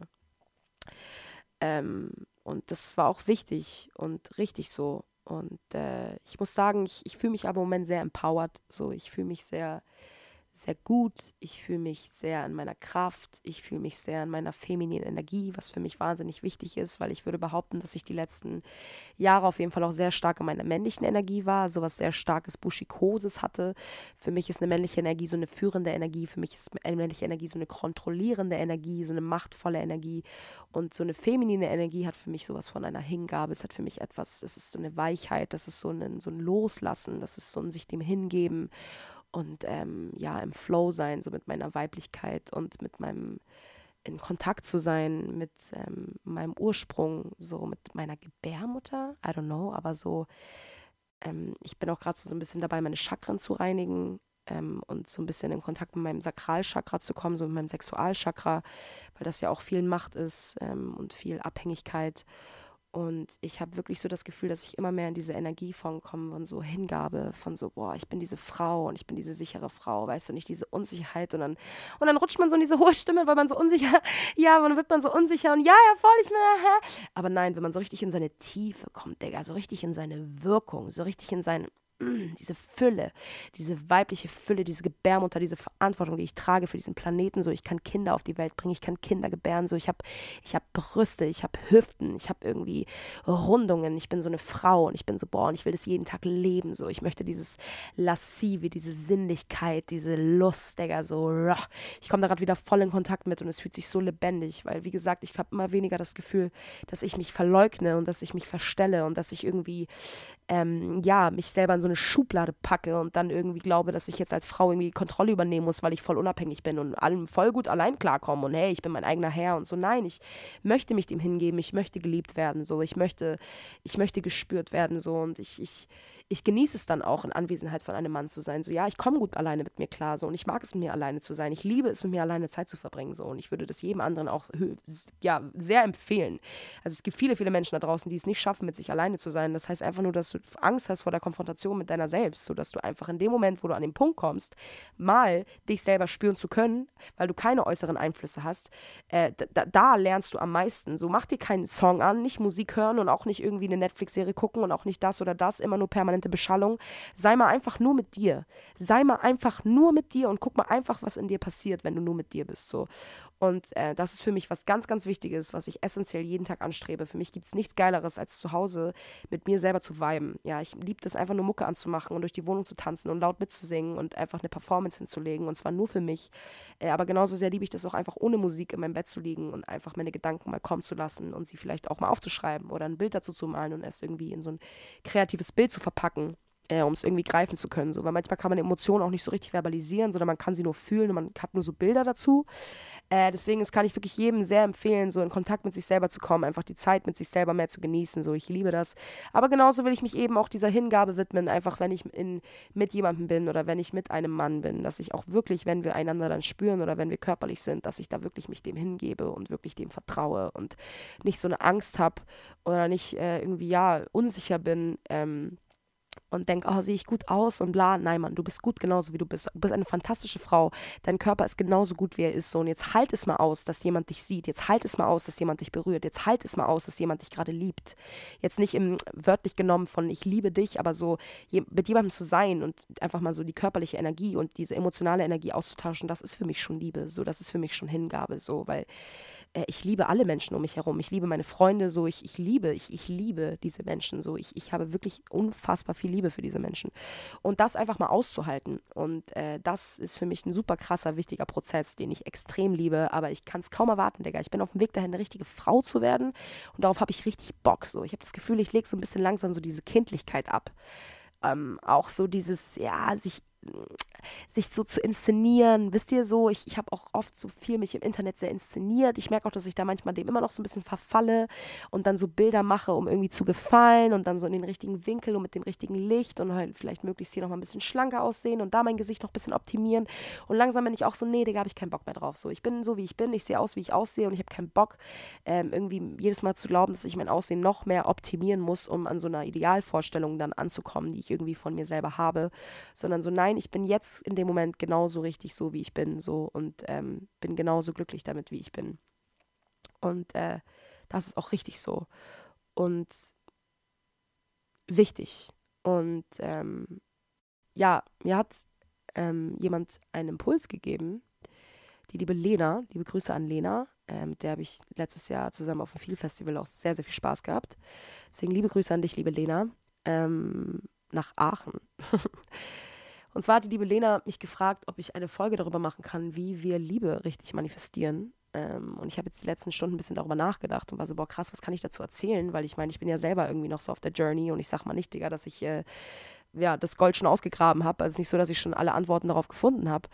Ähm, und das war auch wichtig und richtig so. Und äh, ich muss sagen, ich, ich fühle mich aber im Moment sehr empowered. So, ich fühle mich sehr sehr gut, ich fühle mich sehr in meiner Kraft, ich fühle mich sehr in meiner femininen Energie, was für mich wahnsinnig wichtig ist, weil ich würde behaupten, dass ich die letzten Jahre auf jeden Fall auch sehr stark in meiner männlichen Energie war, so was sehr starkes Buschikoses hatte. Für mich ist eine männliche Energie so eine führende Energie, für mich ist eine männliche Energie so eine kontrollierende Energie, so eine machtvolle Energie. Und so eine feminine Energie hat für mich sowas von einer Hingabe, es hat für mich etwas, es ist so eine Weichheit, das ist so ein, so ein Loslassen, das ist so ein sich dem hingeben und ähm, ja, im Flow sein, so mit meiner Weiblichkeit und mit meinem in Kontakt zu sein mit ähm, meinem Ursprung, so mit meiner Gebärmutter, I don't know, aber so, ähm, ich bin auch gerade so ein bisschen dabei, meine Chakren zu reinigen ähm, und so ein bisschen in Kontakt mit meinem Sakralchakra zu kommen, so mit meinem Sexualchakra, weil das ja auch viel Macht ist ähm, und viel Abhängigkeit. Und ich habe wirklich so das Gefühl, dass ich immer mehr in diese Energieform komme von so Hingabe, von so, boah, ich bin diese Frau und ich bin diese sichere Frau, weißt du, nicht diese Unsicherheit. Und dann, und dann rutscht man so in diese hohe Stimme, weil man so unsicher, ja, dann wird man so unsicher und ja, ja, voll, ich bin, aha. Aber nein, wenn man so richtig in seine Tiefe kommt, Digga, so richtig in seine Wirkung, so richtig in sein, Mm, diese Fülle, diese weibliche Fülle, diese Gebärmutter, diese Verantwortung, die ich trage für diesen Planeten. So, ich kann Kinder auf die Welt bringen, ich kann Kinder gebären. So, ich habe ich hab Brüste, ich habe Hüften, ich habe irgendwie Rundungen. Ich bin so eine Frau und ich bin so, boah, und ich will das jeden Tag leben. So, ich möchte dieses Lassive, diese Sinnlichkeit, diese Lust, Digga, so. Ich komme da gerade wieder voll in Kontakt mit und es fühlt sich so lebendig, weil, wie gesagt, ich habe immer weniger das Gefühl, dass ich mich verleugne und dass ich mich verstelle und dass ich irgendwie, ähm, ja, mich selber in so eine Schublade packe und dann irgendwie glaube, dass ich jetzt als Frau irgendwie Kontrolle übernehmen muss, weil ich voll unabhängig bin und allem voll gut allein klarkomme und hey, ich bin mein eigener Herr und so. Nein, ich möchte mich dem hingeben, ich möchte geliebt werden, so. Ich möchte, ich möchte gespürt werden, so. Und ich, ich, ich genieße es dann auch, in Anwesenheit von einem Mann zu sein. So, ja, ich komme gut alleine mit mir klar, so, und ich mag es, mit mir alleine zu sein. Ich liebe es, mit mir alleine Zeit zu verbringen, so, und ich würde das jedem anderen auch, ja, sehr empfehlen. Also es gibt viele, viele Menschen da draußen, die es nicht schaffen, mit sich alleine zu sein. Das heißt einfach nur, dass du Angst hast vor der Konfrontation mit deiner selbst, so dass du einfach in dem Moment, wo du an den Punkt kommst, mal dich selber spüren zu können, weil du keine äußeren Einflüsse hast, äh, da, da lernst du am meisten. So, mach dir keinen Song an, nicht Musik hören und auch nicht irgendwie eine Netflix-Serie gucken und auch nicht das oder das, immer nur permanent permanente Beschallung. Sei mal einfach nur mit dir. Sei mal einfach nur mit dir und guck mal einfach, was in dir passiert, wenn du nur mit dir bist. So. Und äh, das ist für mich was ganz, ganz Wichtiges, was ich essentiell jeden Tag anstrebe. Für mich gibt es nichts Geileres, als zu Hause mit mir selber zu viben. Ja, ich liebe das einfach nur Mucke anzumachen und durch die Wohnung zu tanzen und laut mitzusingen und einfach eine Performance hinzulegen. Und zwar nur für mich. Äh, aber genauso sehr liebe ich das auch einfach ohne Musik in meinem Bett zu liegen und einfach meine Gedanken mal kommen zu lassen und sie vielleicht auch mal aufzuschreiben oder ein Bild dazu zu malen und es irgendwie in so ein kreatives Bild zu verpacken äh, um es irgendwie greifen zu können. So. Weil manchmal kann man Emotionen auch nicht so richtig verbalisieren, sondern man kann sie nur fühlen und man hat nur so Bilder dazu. Äh, deswegen das kann ich wirklich jedem sehr empfehlen, so in Kontakt mit sich selber zu kommen, einfach die Zeit mit sich selber mehr zu genießen. So, ich liebe das. Aber genauso will ich mich eben auch dieser Hingabe widmen, einfach wenn ich in, mit jemandem bin oder wenn ich mit einem Mann bin, dass ich auch wirklich, wenn wir einander dann spüren oder wenn wir körperlich sind, dass ich da wirklich mich dem hingebe und wirklich dem vertraue und nicht so eine Angst habe oder nicht äh, irgendwie, ja, unsicher bin. Ähm, und denke, oh, sehe ich gut aus und bla. Nein, Mann, du bist gut genauso, wie du bist. Du bist eine fantastische Frau. Dein Körper ist genauso gut, wie er ist. So, und jetzt halt es mal aus, dass jemand dich sieht. Jetzt halt es mal aus, dass jemand dich berührt. Jetzt halt es mal aus, dass jemand dich gerade liebt. Jetzt nicht im wörtlich genommen von ich liebe dich, aber so mit jemandem zu sein und einfach mal so die körperliche Energie und diese emotionale Energie auszutauschen, das ist für mich schon Liebe. So, das ist für mich schon Hingabe. So, weil äh, ich liebe alle Menschen um mich herum. Ich liebe meine Freunde so. Ich, ich liebe, ich, ich liebe diese Menschen so. Ich, ich habe wirklich unfassbar viel Liebe für diese Menschen. Und das einfach mal auszuhalten. Und äh, das ist für mich ein super krasser, wichtiger Prozess, den ich extrem liebe. Aber ich kann es kaum erwarten, Digga. Ich bin auf dem Weg dahin, eine richtige Frau zu werden. Und darauf habe ich richtig Bock. So. Ich habe das Gefühl, ich lege so ein bisschen langsam so diese Kindlichkeit ab. Ähm, auch so dieses, ja, sich sich so zu inszenieren. Wisst ihr so, ich, ich habe auch oft so viel mich im Internet sehr inszeniert. Ich merke auch, dass ich da manchmal dem immer noch so ein bisschen verfalle und dann so Bilder mache, um irgendwie zu gefallen und dann so in den richtigen Winkel und mit dem richtigen Licht und halt vielleicht möglichst hier nochmal ein bisschen schlanker aussehen und da mein Gesicht noch ein bisschen optimieren. Und langsam bin ich auch so, nee, Digga, habe ich keinen Bock mehr drauf. So, ich bin so, wie ich bin, ich sehe aus, wie ich aussehe und ich habe keinen Bock, ähm, irgendwie jedes Mal zu glauben, dass ich mein Aussehen noch mehr optimieren muss, um an so einer Idealvorstellung dann anzukommen, die ich irgendwie von mir selber habe, sondern so, nein, nein, ich bin jetzt in dem Moment genauso richtig so, wie ich bin, so und ähm, bin genauso glücklich damit, wie ich bin. Und äh, das ist auch richtig so. Und wichtig. Und ähm, ja, mir hat ähm, jemand einen Impuls gegeben. Die liebe Lena, liebe Grüße an Lena, äh, mit der habe ich letztes Jahr zusammen auf dem Feel Festival auch sehr, sehr viel Spaß gehabt. Deswegen liebe Grüße an dich, liebe Lena, ähm, nach Aachen. Und zwar hat die liebe Lena mich gefragt, ob ich eine Folge darüber machen kann, wie wir Liebe richtig manifestieren. Ähm, und ich habe jetzt die letzten Stunden ein bisschen darüber nachgedacht und war so, boah, krass, was kann ich dazu erzählen? Weil ich meine, ich bin ja selber irgendwie noch so auf der Journey und ich sag mal nicht, Digga, dass ich äh, ja, das Gold schon ausgegraben habe. Also es ist nicht so, dass ich schon alle Antworten darauf gefunden habe.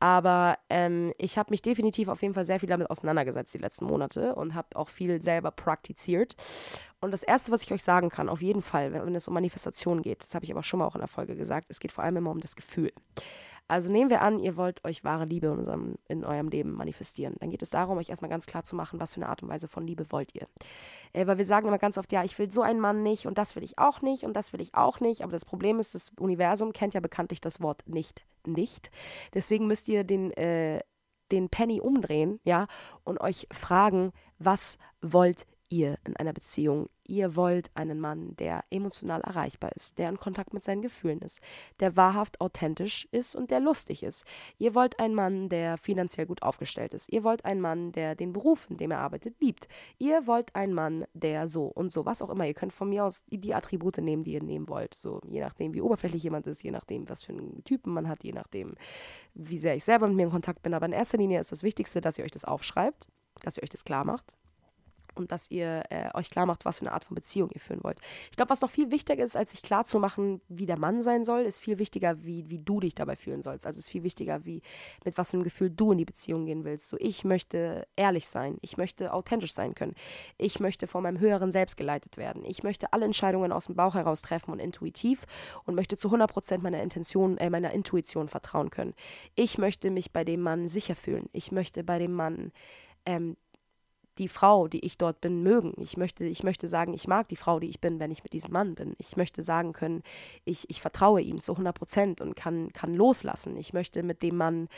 Aber ähm, ich habe mich definitiv auf jeden Fall sehr viel damit auseinandergesetzt die letzten Monate und habe auch viel selber praktiziert. Und das Erste, was ich euch sagen kann, auf jeden Fall, wenn es um Manifestation geht, das habe ich aber schon mal auch in der Folge gesagt, es geht vor allem immer um das Gefühl. Also nehmen wir an, ihr wollt euch wahre Liebe in, unserem, in eurem Leben manifestieren. Dann geht es darum, euch erstmal ganz klar zu machen, was für eine Art und Weise von Liebe wollt ihr. Äh, weil wir sagen immer ganz oft, ja, ich will so einen Mann nicht und das will ich auch nicht und das will ich auch nicht. Aber das Problem ist, das Universum kennt ja bekanntlich das Wort nicht, nicht. Deswegen müsst ihr den, äh, den Penny umdrehen, ja, und euch fragen, was wollt ihr in einer Beziehung. Ihr wollt einen Mann, der emotional erreichbar ist, der in Kontakt mit seinen Gefühlen ist, der wahrhaft authentisch ist und der lustig ist. Ihr wollt einen Mann, der finanziell gut aufgestellt ist. Ihr wollt einen Mann, der den Beruf, in dem er arbeitet, liebt. Ihr wollt einen Mann, der so und so, was auch immer. Ihr könnt von mir aus die Attribute nehmen, die ihr nehmen wollt. So, je nachdem, wie oberflächlich jemand ist, je nachdem, was für einen Typen man hat, je nachdem, wie sehr ich selber mit mir in Kontakt bin. Aber in erster Linie ist das Wichtigste, dass ihr euch das aufschreibt, dass ihr euch das klar macht und dass ihr äh, euch klar macht, was für eine Art von Beziehung ihr führen wollt. Ich glaube, was noch viel wichtiger ist, als sich klar zu machen, wie der Mann sein soll, ist viel wichtiger, wie, wie du dich dabei fühlen sollst. Also ist viel wichtiger, wie mit was für einem Gefühl du in die Beziehung gehen willst. So, ich möchte ehrlich sein, ich möchte authentisch sein können, ich möchte von meinem höheren Selbst geleitet werden, ich möchte alle Entscheidungen aus dem Bauch heraus treffen und intuitiv und möchte zu 100% meiner Intention, äh, meiner Intuition vertrauen können. Ich möchte mich bei dem Mann sicher fühlen. Ich möchte bei dem Mann ähm, die Frau, die ich dort bin, mögen. Ich möchte, ich möchte sagen, ich mag die Frau, die ich bin, wenn ich mit diesem Mann bin. Ich möchte sagen können, ich, ich vertraue ihm zu 100 Prozent und kann, kann loslassen. Ich möchte mit dem Mann,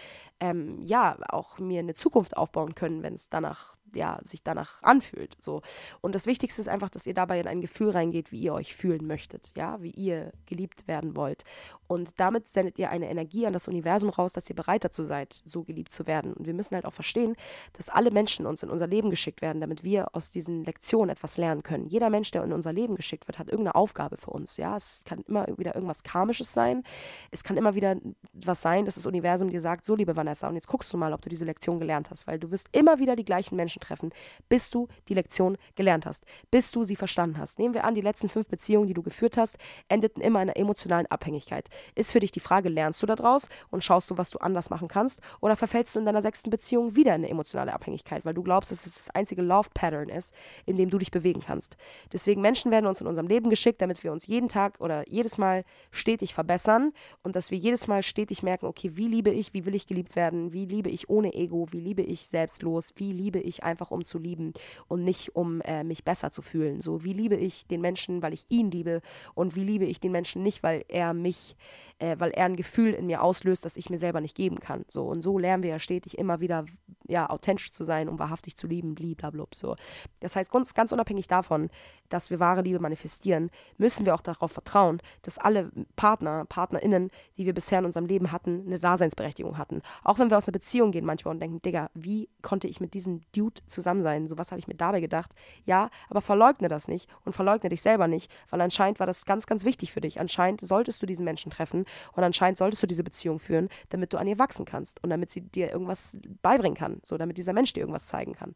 ähm, ja, auch mir eine Zukunft aufbauen können, wenn es danach ja, sich danach anfühlt. So. Und das Wichtigste ist einfach, dass ihr dabei in ein Gefühl reingeht, wie ihr euch fühlen möchtet, ja, wie ihr geliebt werden wollt. Und damit sendet ihr eine Energie an das Universum raus, dass ihr bereit dazu seid, so geliebt zu werden. Und wir müssen halt auch verstehen, dass alle Menschen uns in unser Leben geschickt werden, damit wir aus diesen Lektionen etwas lernen können. Jeder Mensch, der in unser Leben geschickt wird, hat irgendeine Aufgabe für uns. Ja, es kann immer wieder irgendwas Karmisches sein. Es kann immer wieder was sein, dass das Universum dir sagt, so liebe Vanessa, und jetzt guckst du mal, ob du diese Lektion gelernt hast, weil du wirst immer wieder die gleichen Menschen Menschen treffen, bis du die Lektion gelernt hast, bis du sie verstanden hast. Nehmen wir an, die letzten fünf Beziehungen, die du geführt hast, endeten immer in einer emotionalen Abhängigkeit. Ist für dich die Frage, lernst du daraus und schaust du, was du anders machen kannst, oder verfällst du in deiner sechsten Beziehung wieder in eine emotionale Abhängigkeit, weil du glaubst, dass es das einzige Love-Pattern ist, in dem du dich bewegen kannst. Deswegen Menschen werden uns in unserem Leben geschickt, damit wir uns jeden Tag oder jedes Mal stetig verbessern und dass wir jedes Mal stetig merken, okay, wie liebe ich, wie will ich geliebt werden, wie liebe ich ohne Ego, wie liebe ich selbstlos, wie liebe ich einfach um zu lieben und nicht um äh, mich besser zu fühlen. So, wie liebe ich den Menschen, weil ich ihn liebe und wie liebe ich den Menschen nicht, weil er mich, äh, weil er ein Gefühl in mir auslöst, das ich mir selber nicht geben kann. So, und so lernen wir ja stetig immer wieder, ja, authentisch zu sein, um wahrhaftig zu lieben, blablabla. So. Das heißt, ganz, ganz unabhängig davon, dass wir wahre Liebe manifestieren, müssen wir auch darauf vertrauen, dass alle Partner, PartnerInnen, die wir bisher in unserem Leben hatten, eine Daseinsberechtigung hatten. Auch wenn wir aus einer Beziehung gehen manchmal und denken, Digga, wie konnte ich mit diesem Dude zusammen sein. So was habe ich mir dabei gedacht. Ja, aber verleugne das nicht und verleugne dich selber nicht, weil anscheinend war das ganz, ganz wichtig für dich. Anscheinend solltest du diesen Menschen treffen und anscheinend solltest du diese Beziehung führen, damit du an ihr wachsen kannst und damit sie dir irgendwas beibringen kann, so damit dieser Mensch dir irgendwas zeigen kann.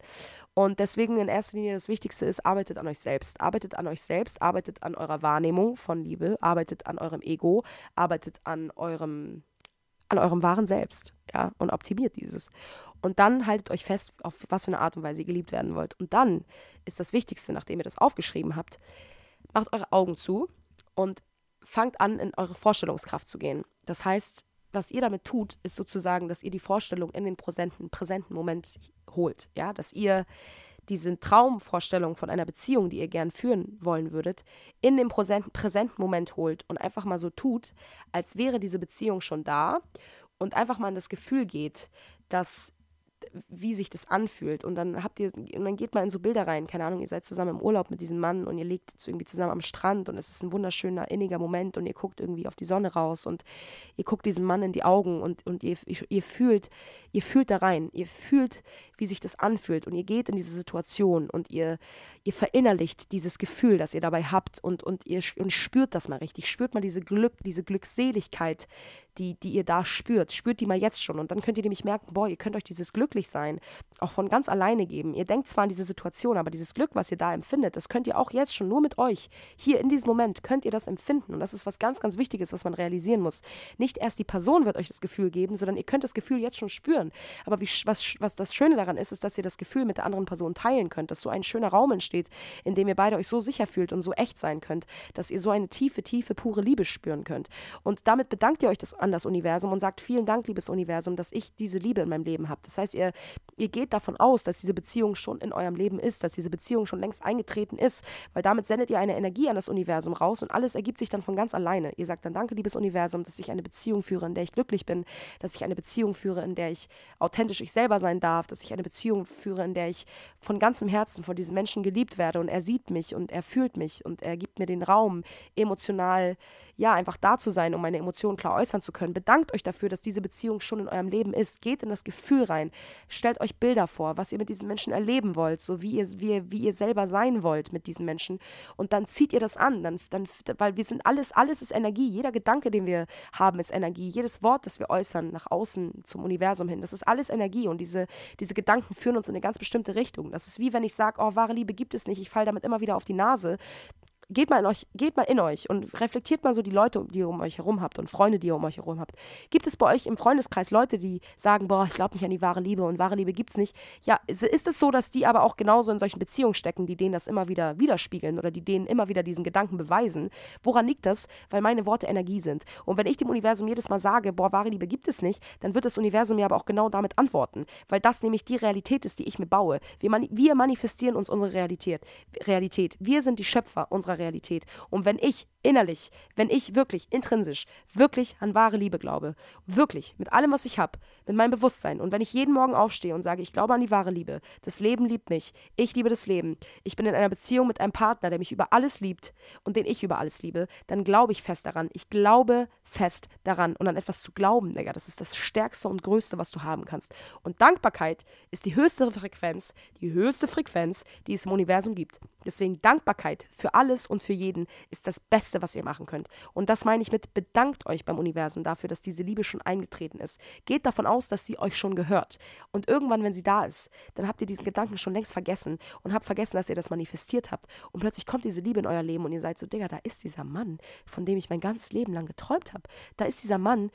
Und deswegen in erster Linie das Wichtigste ist, arbeitet an euch selbst. Arbeitet an euch selbst, arbeitet an eurer Wahrnehmung von Liebe, arbeitet an eurem Ego, arbeitet an eurem an eurem wahren Selbst, ja, und optimiert dieses. Und dann haltet euch fest, auf was für eine Art und Weise ihr geliebt werden wollt. Und dann ist das Wichtigste, nachdem ihr das aufgeschrieben habt, macht eure Augen zu und fangt an, in eure Vorstellungskraft zu gehen. Das heißt, was ihr damit tut, ist sozusagen, dass ihr die Vorstellung in den präsenten, präsenten Moment holt, ja, dass ihr diese Traumvorstellung von einer Beziehung, die ihr gern führen wollen würdet, in den präsenten Moment holt und einfach mal so tut, als wäre diese Beziehung schon da und einfach mal in das Gefühl geht, dass wie sich das anfühlt. Und dann habt ihr, und dann geht mal in so Bilder rein, keine Ahnung, ihr seid zusammen im Urlaub mit diesem Mann und ihr liegt irgendwie zusammen am Strand und es ist ein wunderschöner, inniger Moment und ihr guckt irgendwie auf die Sonne raus und ihr guckt diesem Mann in die Augen und, und ihr, ihr fühlt, ihr fühlt da rein, ihr fühlt, wie sich das anfühlt. Und ihr geht in diese Situation und ihr, ihr verinnerlicht dieses Gefühl, das ihr dabei habt und, und ihr und spürt das mal richtig, spürt mal diese Glück, diese Glückseligkeit, die, die ihr da spürt, spürt die mal jetzt schon. Und dann könnt ihr nämlich merken, boah, ihr könnt euch dieses Glücklichsein auch von ganz alleine geben. Ihr denkt zwar an diese Situation, aber dieses Glück, was ihr da empfindet, das könnt ihr auch jetzt schon nur mit euch, hier in diesem Moment, könnt ihr das empfinden. Und das ist was ganz, ganz Wichtiges, was man realisieren muss. Nicht erst die Person wird euch das Gefühl geben, sondern ihr könnt das Gefühl jetzt schon spüren. Aber wie, was, was das Schöne daran ist, ist, dass ihr das Gefühl mit der anderen Person teilen könnt, dass so ein schöner Raum entsteht, in dem ihr beide euch so sicher fühlt und so echt sein könnt, dass ihr so eine tiefe, tiefe, pure Liebe spüren könnt. Und damit bedankt ihr euch das, an das Universum und sagt, vielen Dank, liebes Universum, dass ich diese Liebe in meinem Leben habe. Das heißt, ihr, ihr geht davon aus, dass diese Beziehung schon in eurem Leben ist, dass diese Beziehung schon längst eingetreten ist, weil damit sendet ihr eine Energie an das Universum raus und alles ergibt sich dann von ganz alleine. Ihr sagt dann, danke, liebes Universum, dass ich eine Beziehung führe, in der ich glücklich bin, dass ich eine Beziehung führe, in der ich authentisch ich selber sein darf, dass ich eine Beziehung führe, in der ich von ganzem Herzen von diesem Menschen geliebt werde und er sieht mich und er fühlt mich und er gibt mir den Raum, emotional ja, einfach da zu sein, um meine Emotionen klar äußern zu können. Bedankt euch dafür, dass diese Beziehung schon in eurem Leben ist. Geht in das Gefühl rein. Stellt euch Bilder vor, was ihr mit diesen Menschen erleben wollt, so wie ihr, wie wie ihr selber sein wollt mit diesen Menschen. Und dann zieht ihr das an. Dann, dann, weil wir sind alles, alles ist Energie. Jeder Gedanke, den wir haben, ist Energie. Jedes Wort, das wir äußern, nach außen zum Universum hin, das ist alles Energie. Und diese, diese Gedanken führen uns in eine ganz bestimmte Richtung. Das ist wie wenn ich sage, oh, wahre Liebe gibt es nicht, ich falle damit immer wieder auf die Nase geht mal in euch, geht mal in euch und reflektiert mal so die Leute, die ihr um euch herum habt und Freunde, die ihr um euch herum habt. Gibt es bei euch im Freundeskreis Leute, die sagen, boah, ich glaube nicht an die wahre Liebe und wahre Liebe gibt es nicht? Ja, ist es so, dass die aber auch genauso in solchen Beziehungen stecken, die denen das immer wieder widerspiegeln oder die denen immer wieder diesen Gedanken beweisen? Woran liegt das? Weil meine Worte Energie sind. Und wenn ich dem Universum jedes Mal sage, boah, wahre Liebe gibt es nicht, dann wird das Universum mir aber auch genau damit antworten, weil das nämlich die Realität ist, die ich mir baue. Wir, mani wir manifestieren uns unsere Realität. Realität. Wir sind die Schöpfer unserer Realität. Und wenn ich innerlich, wenn ich wirklich intrinsisch, wirklich an wahre Liebe glaube, wirklich mit allem, was ich habe, mit meinem Bewusstsein und wenn ich jeden Morgen aufstehe und sage, ich glaube an die wahre Liebe, das Leben liebt mich, ich liebe das Leben, ich bin in einer Beziehung mit einem Partner, der mich über alles liebt und den ich über alles liebe, dann glaube ich fest daran. Ich glaube fest daran und an etwas zu glauben, Digga, das ist das Stärkste und Größte, was du haben kannst. Und Dankbarkeit ist die höchste Frequenz, die höchste Frequenz, die es im Universum gibt. Deswegen Dankbarkeit für alles und für jeden ist das Beste, was ihr machen könnt. Und das meine ich mit bedankt euch beim Universum dafür, dass diese Liebe schon eingetreten ist. Geht davon aus, dass sie euch schon gehört. Und irgendwann, wenn sie da ist, dann habt ihr diesen Gedanken schon längst vergessen und habt vergessen, dass ihr das manifestiert habt. Und plötzlich kommt diese Liebe in euer Leben und ihr seid so, Digga, da ist dieser Mann, von dem ich mein ganzes Leben lang geträumt habe. Da ist dieser Mann,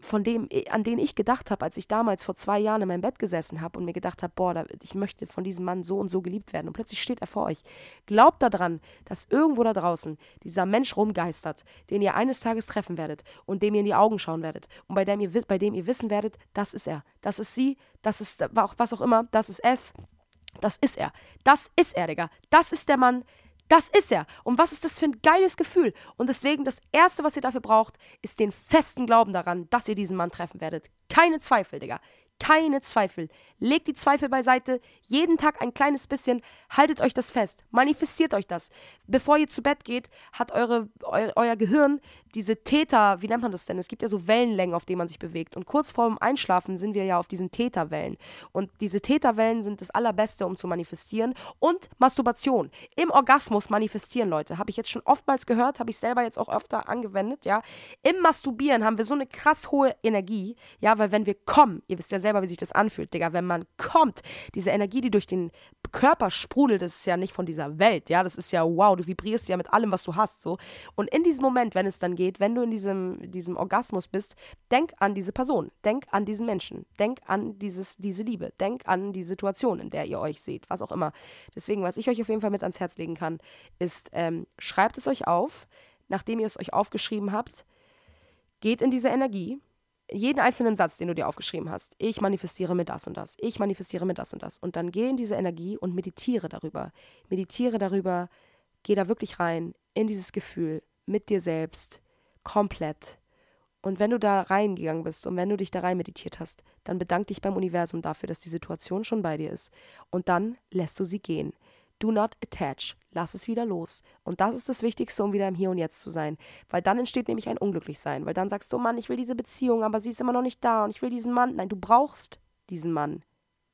von dem, an den ich gedacht habe, als ich damals vor zwei Jahren in meinem Bett gesessen habe und mir gedacht habe, boah, da, ich möchte von diesem Mann so und so geliebt werden. Und plötzlich steht er vor euch. Glaubt daran, dass irgendwo da draußen dieser Mensch rumgeistert, den ihr eines Tages treffen werdet und dem ihr in die Augen schauen werdet und bei dem ihr, bei dem ihr wissen werdet, das ist er, das ist sie, das ist was auch immer, das ist es, das ist er, das ist er, Digga, das ist der Mann, das ist er. Und was ist das für ein geiles Gefühl? Und deswegen, das Erste, was ihr dafür braucht, ist den festen Glauben daran, dass ihr diesen Mann treffen werdet. Keine Zweifel, Digga. Keine Zweifel. Legt die Zweifel beiseite. Jeden Tag ein kleines bisschen. Haltet euch das fest. Manifestiert euch das. Bevor ihr zu Bett geht, hat eure, eu, euer Gehirn diese Täter, wie nennt man das denn? Es gibt ja so Wellenlängen, auf denen man sich bewegt. Und kurz vorm Einschlafen sind wir ja auf diesen Täterwellen. Und diese Täterwellen sind das Allerbeste, um zu manifestieren. Und Masturbation. Im Orgasmus manifestieren, Leute. Habe ich jetzt schon oftmals gehört, habe ich selber jetzt auch öfter angewendet, ja. Im Masturbieren haben wir so eine krass hohe Energie, ja, weil wenn wir kommen, ihr wisst ja selber, wie sich das anfühlt, Digga, wenn man kommt, diese Energie, die durch den Körper sprudelt, das ist ja nicht von dieser Welt, ja, das ist ja wow, du vibrierst ja mit allem, was du hast, so. Und in diesem Moment, wenn es dann geht, wenn du in diesem, diesem Orgasmus bist, denk an diese Person, denk an diesen Menschen, denk an dieses, diese Liebe, denk an die Situation, in der ihr euch seht, was auch immer. Deswegen, was ich euch auf jeden Fall mit ans Herz legen kann, ist, ähm, schreibt es euch auf, nachdem ihr es euch aufgeschrieben habt, geht in diese Energie, jeden einzelnen Satz, den du dir aufgeschrieben hast. Ich manifestiere mir das und das. Ich manifestiere mir das und das. Und dann geh in diese Energie und meditiere darüber. Meditiere darüber, geh da wirklich rein in dieses Gefühl mit dir selbst, komplett. Und wenn du da reingegangen bist und wenn du dich da rein meditiert hast, dann bedank dich beim Universum dafür, dass die Situation schon bei dir ist. Und dann lässt du sie gehen. Do not attach. Lass es wieder los. Und das ist das Wichtigste, um wieder im Hier und Jetzt zu sein. Weil dann entsteht nämlich ein Unglücklichsein. Weil dann sagst du, oh Mann, ich will diese Beziehung, aber sie ist immer noch nicht da und ich will diesen Mann. Nein, du brauchst diesen Mann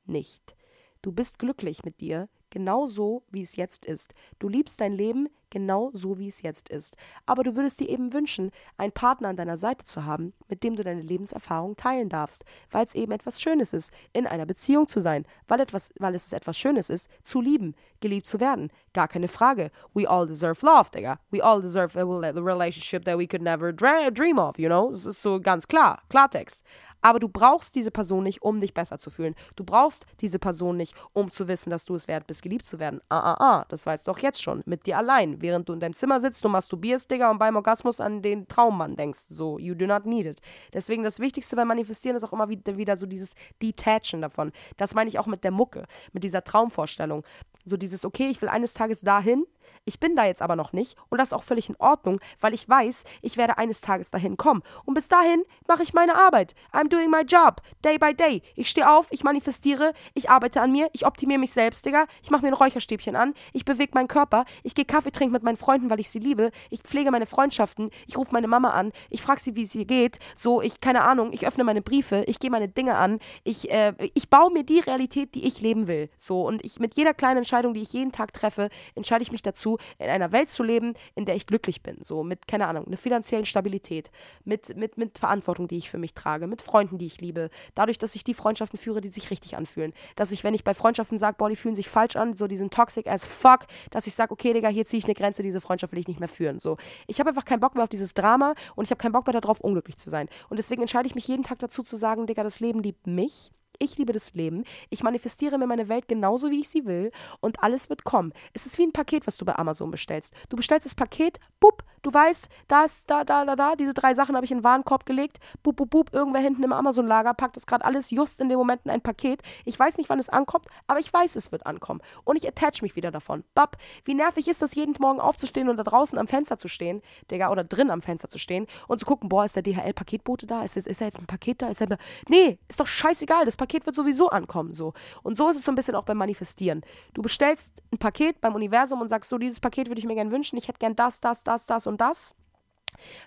nicht. du bist glücklich mit dir, genau so, wie es jetzt ist. Du liebst dein Leben genau so, wie es jetzt ist. Aber du würdest dir eben wünschen, einen Partner an deiner Seite zu haben, mit dem du deine Lebenserfahrung teilen darfst, weil es eben etwas Schönes ist, in einer Beziehung zu sein, weil, etwas, weil es etwas Schönes ist, zu lieben, geliebt zu werden. Gar keine Frage. We all deserve love, Digga. We all deserve a relationship that we could never dream of, you know? Das ist so ganz klar, Klartext. Aber du brauchst diese Person nicht, um dich besser zu fühlen. Du brauchst diese Person nicht, um zu wissen, dass du es wert bist, geliebt zu werden. Ah, ah, ah, das weißt du doch jetzt schon. Mit dir allein. Während du in deinem Zimmer sitzt, du masturbierst, Digga, und beim Orgasmus an den Traummann denkst. So, you do not need it. Deswegen das Wichtigste beim Manifestieren ist auch immer wieder, so dieses Detachen davon. Das meine ich auch mit der Mucke, mit dieser Traumvorstellung. So dieses, okay, ich will eines Tages dahin, ich bin da jetzt aber noch nicht und das ist auch völlig in Ordnung, weil ich weiß, ich werde eines Tages dahin kommen. Und bis dahin mache ich meine Arbeit. I'm doing my job, day by day. Ich stehe auf, ich manifestiere, ich arbeite an mir, ich optimiere mich selbst, Digga. Ich mache mir ein Räucherstäbchen an, ich bewege meinen Körper, ich gehe Kaffee trinken mit meinen Freunden, weil ich sie liebe, ich pflege meine Freundschaften, ich rufe meine Mama an, ich frage sie, wie es ihr geht. So, ich, keine Ahnung, ich öffne meine Briefe, ich gehe meine Dinge an, ich, äh, ich baue mir die Realität, die ich leben will. So, und ich mit jeder kleinen Entscheidung, die ich jeden Tag treffe, entscheide ich mich dazu, in einer Welt zu leben, in der ich glücklich bin. So mit, keine Ahnung, einer finanziellen Stabilität, mit, mit, mit Verantwortung, die ich für mich trage, mit Freunden, die ich liebe. Dadurch, dass ich die Freundschaften führe, die sich richtig anfühlen. Dass ich, wenn ich bei Freundschaften sage, boah, die fühlen sich falsch an, so diesen toxic as fuck, dass ich sage, okay, Digga, hier ziehe ich eine Grenze, diese Freundschaft will ich nicht mehr führen. So, ich habe einfach keinen Bock mehr auf dieses Drama und ich habe keinen Bock mehr darauf, unglücklich zu sein. Und deswegen entscheide ich mich jeden Tag dazu zu sagen, Digga, das Leben liebt mich ich liebe das Leben. Ich manifestiere mir meine Welt genauso, wie ich sie will. Und alles wird kommen. Es ist wie ein Paket, was du bei Amazon bestellst. Du bestellst das Paket, bup, du weißt, da ist, da, da, da, da, diese drei Sachen habe ich in den Warenkorb gelegt, bup, bup, bup, irgendwer hinten im Amazon-Lager packt das gerade alles just in dem Moment in ein Paket. Ich weiß nicht, wann es ankommt, aber ich weiß, es wird ankommen. Und ich attach mich wieder davon. Bap, wie nervig ist das, jeden Morgen aufzustehen und da draußen am Fenster zu stehen, Digga, oder drin am Fenster zu stehen und zu gucken, boah, ist der DHL-Paketbote da? Ist, ist, ist da jetzt ein Paket da? Ist er, nee, ist doch scheißegal, das Paket wird sowieso ankommen, so. Und so ist es so ein bisschen auch beim Manifestieren. Du bestellst ein Paket beim Universum und sagst so, dieses Paket würde ich mir gerne wünschen, ich hätte gern das, das, das, das und das.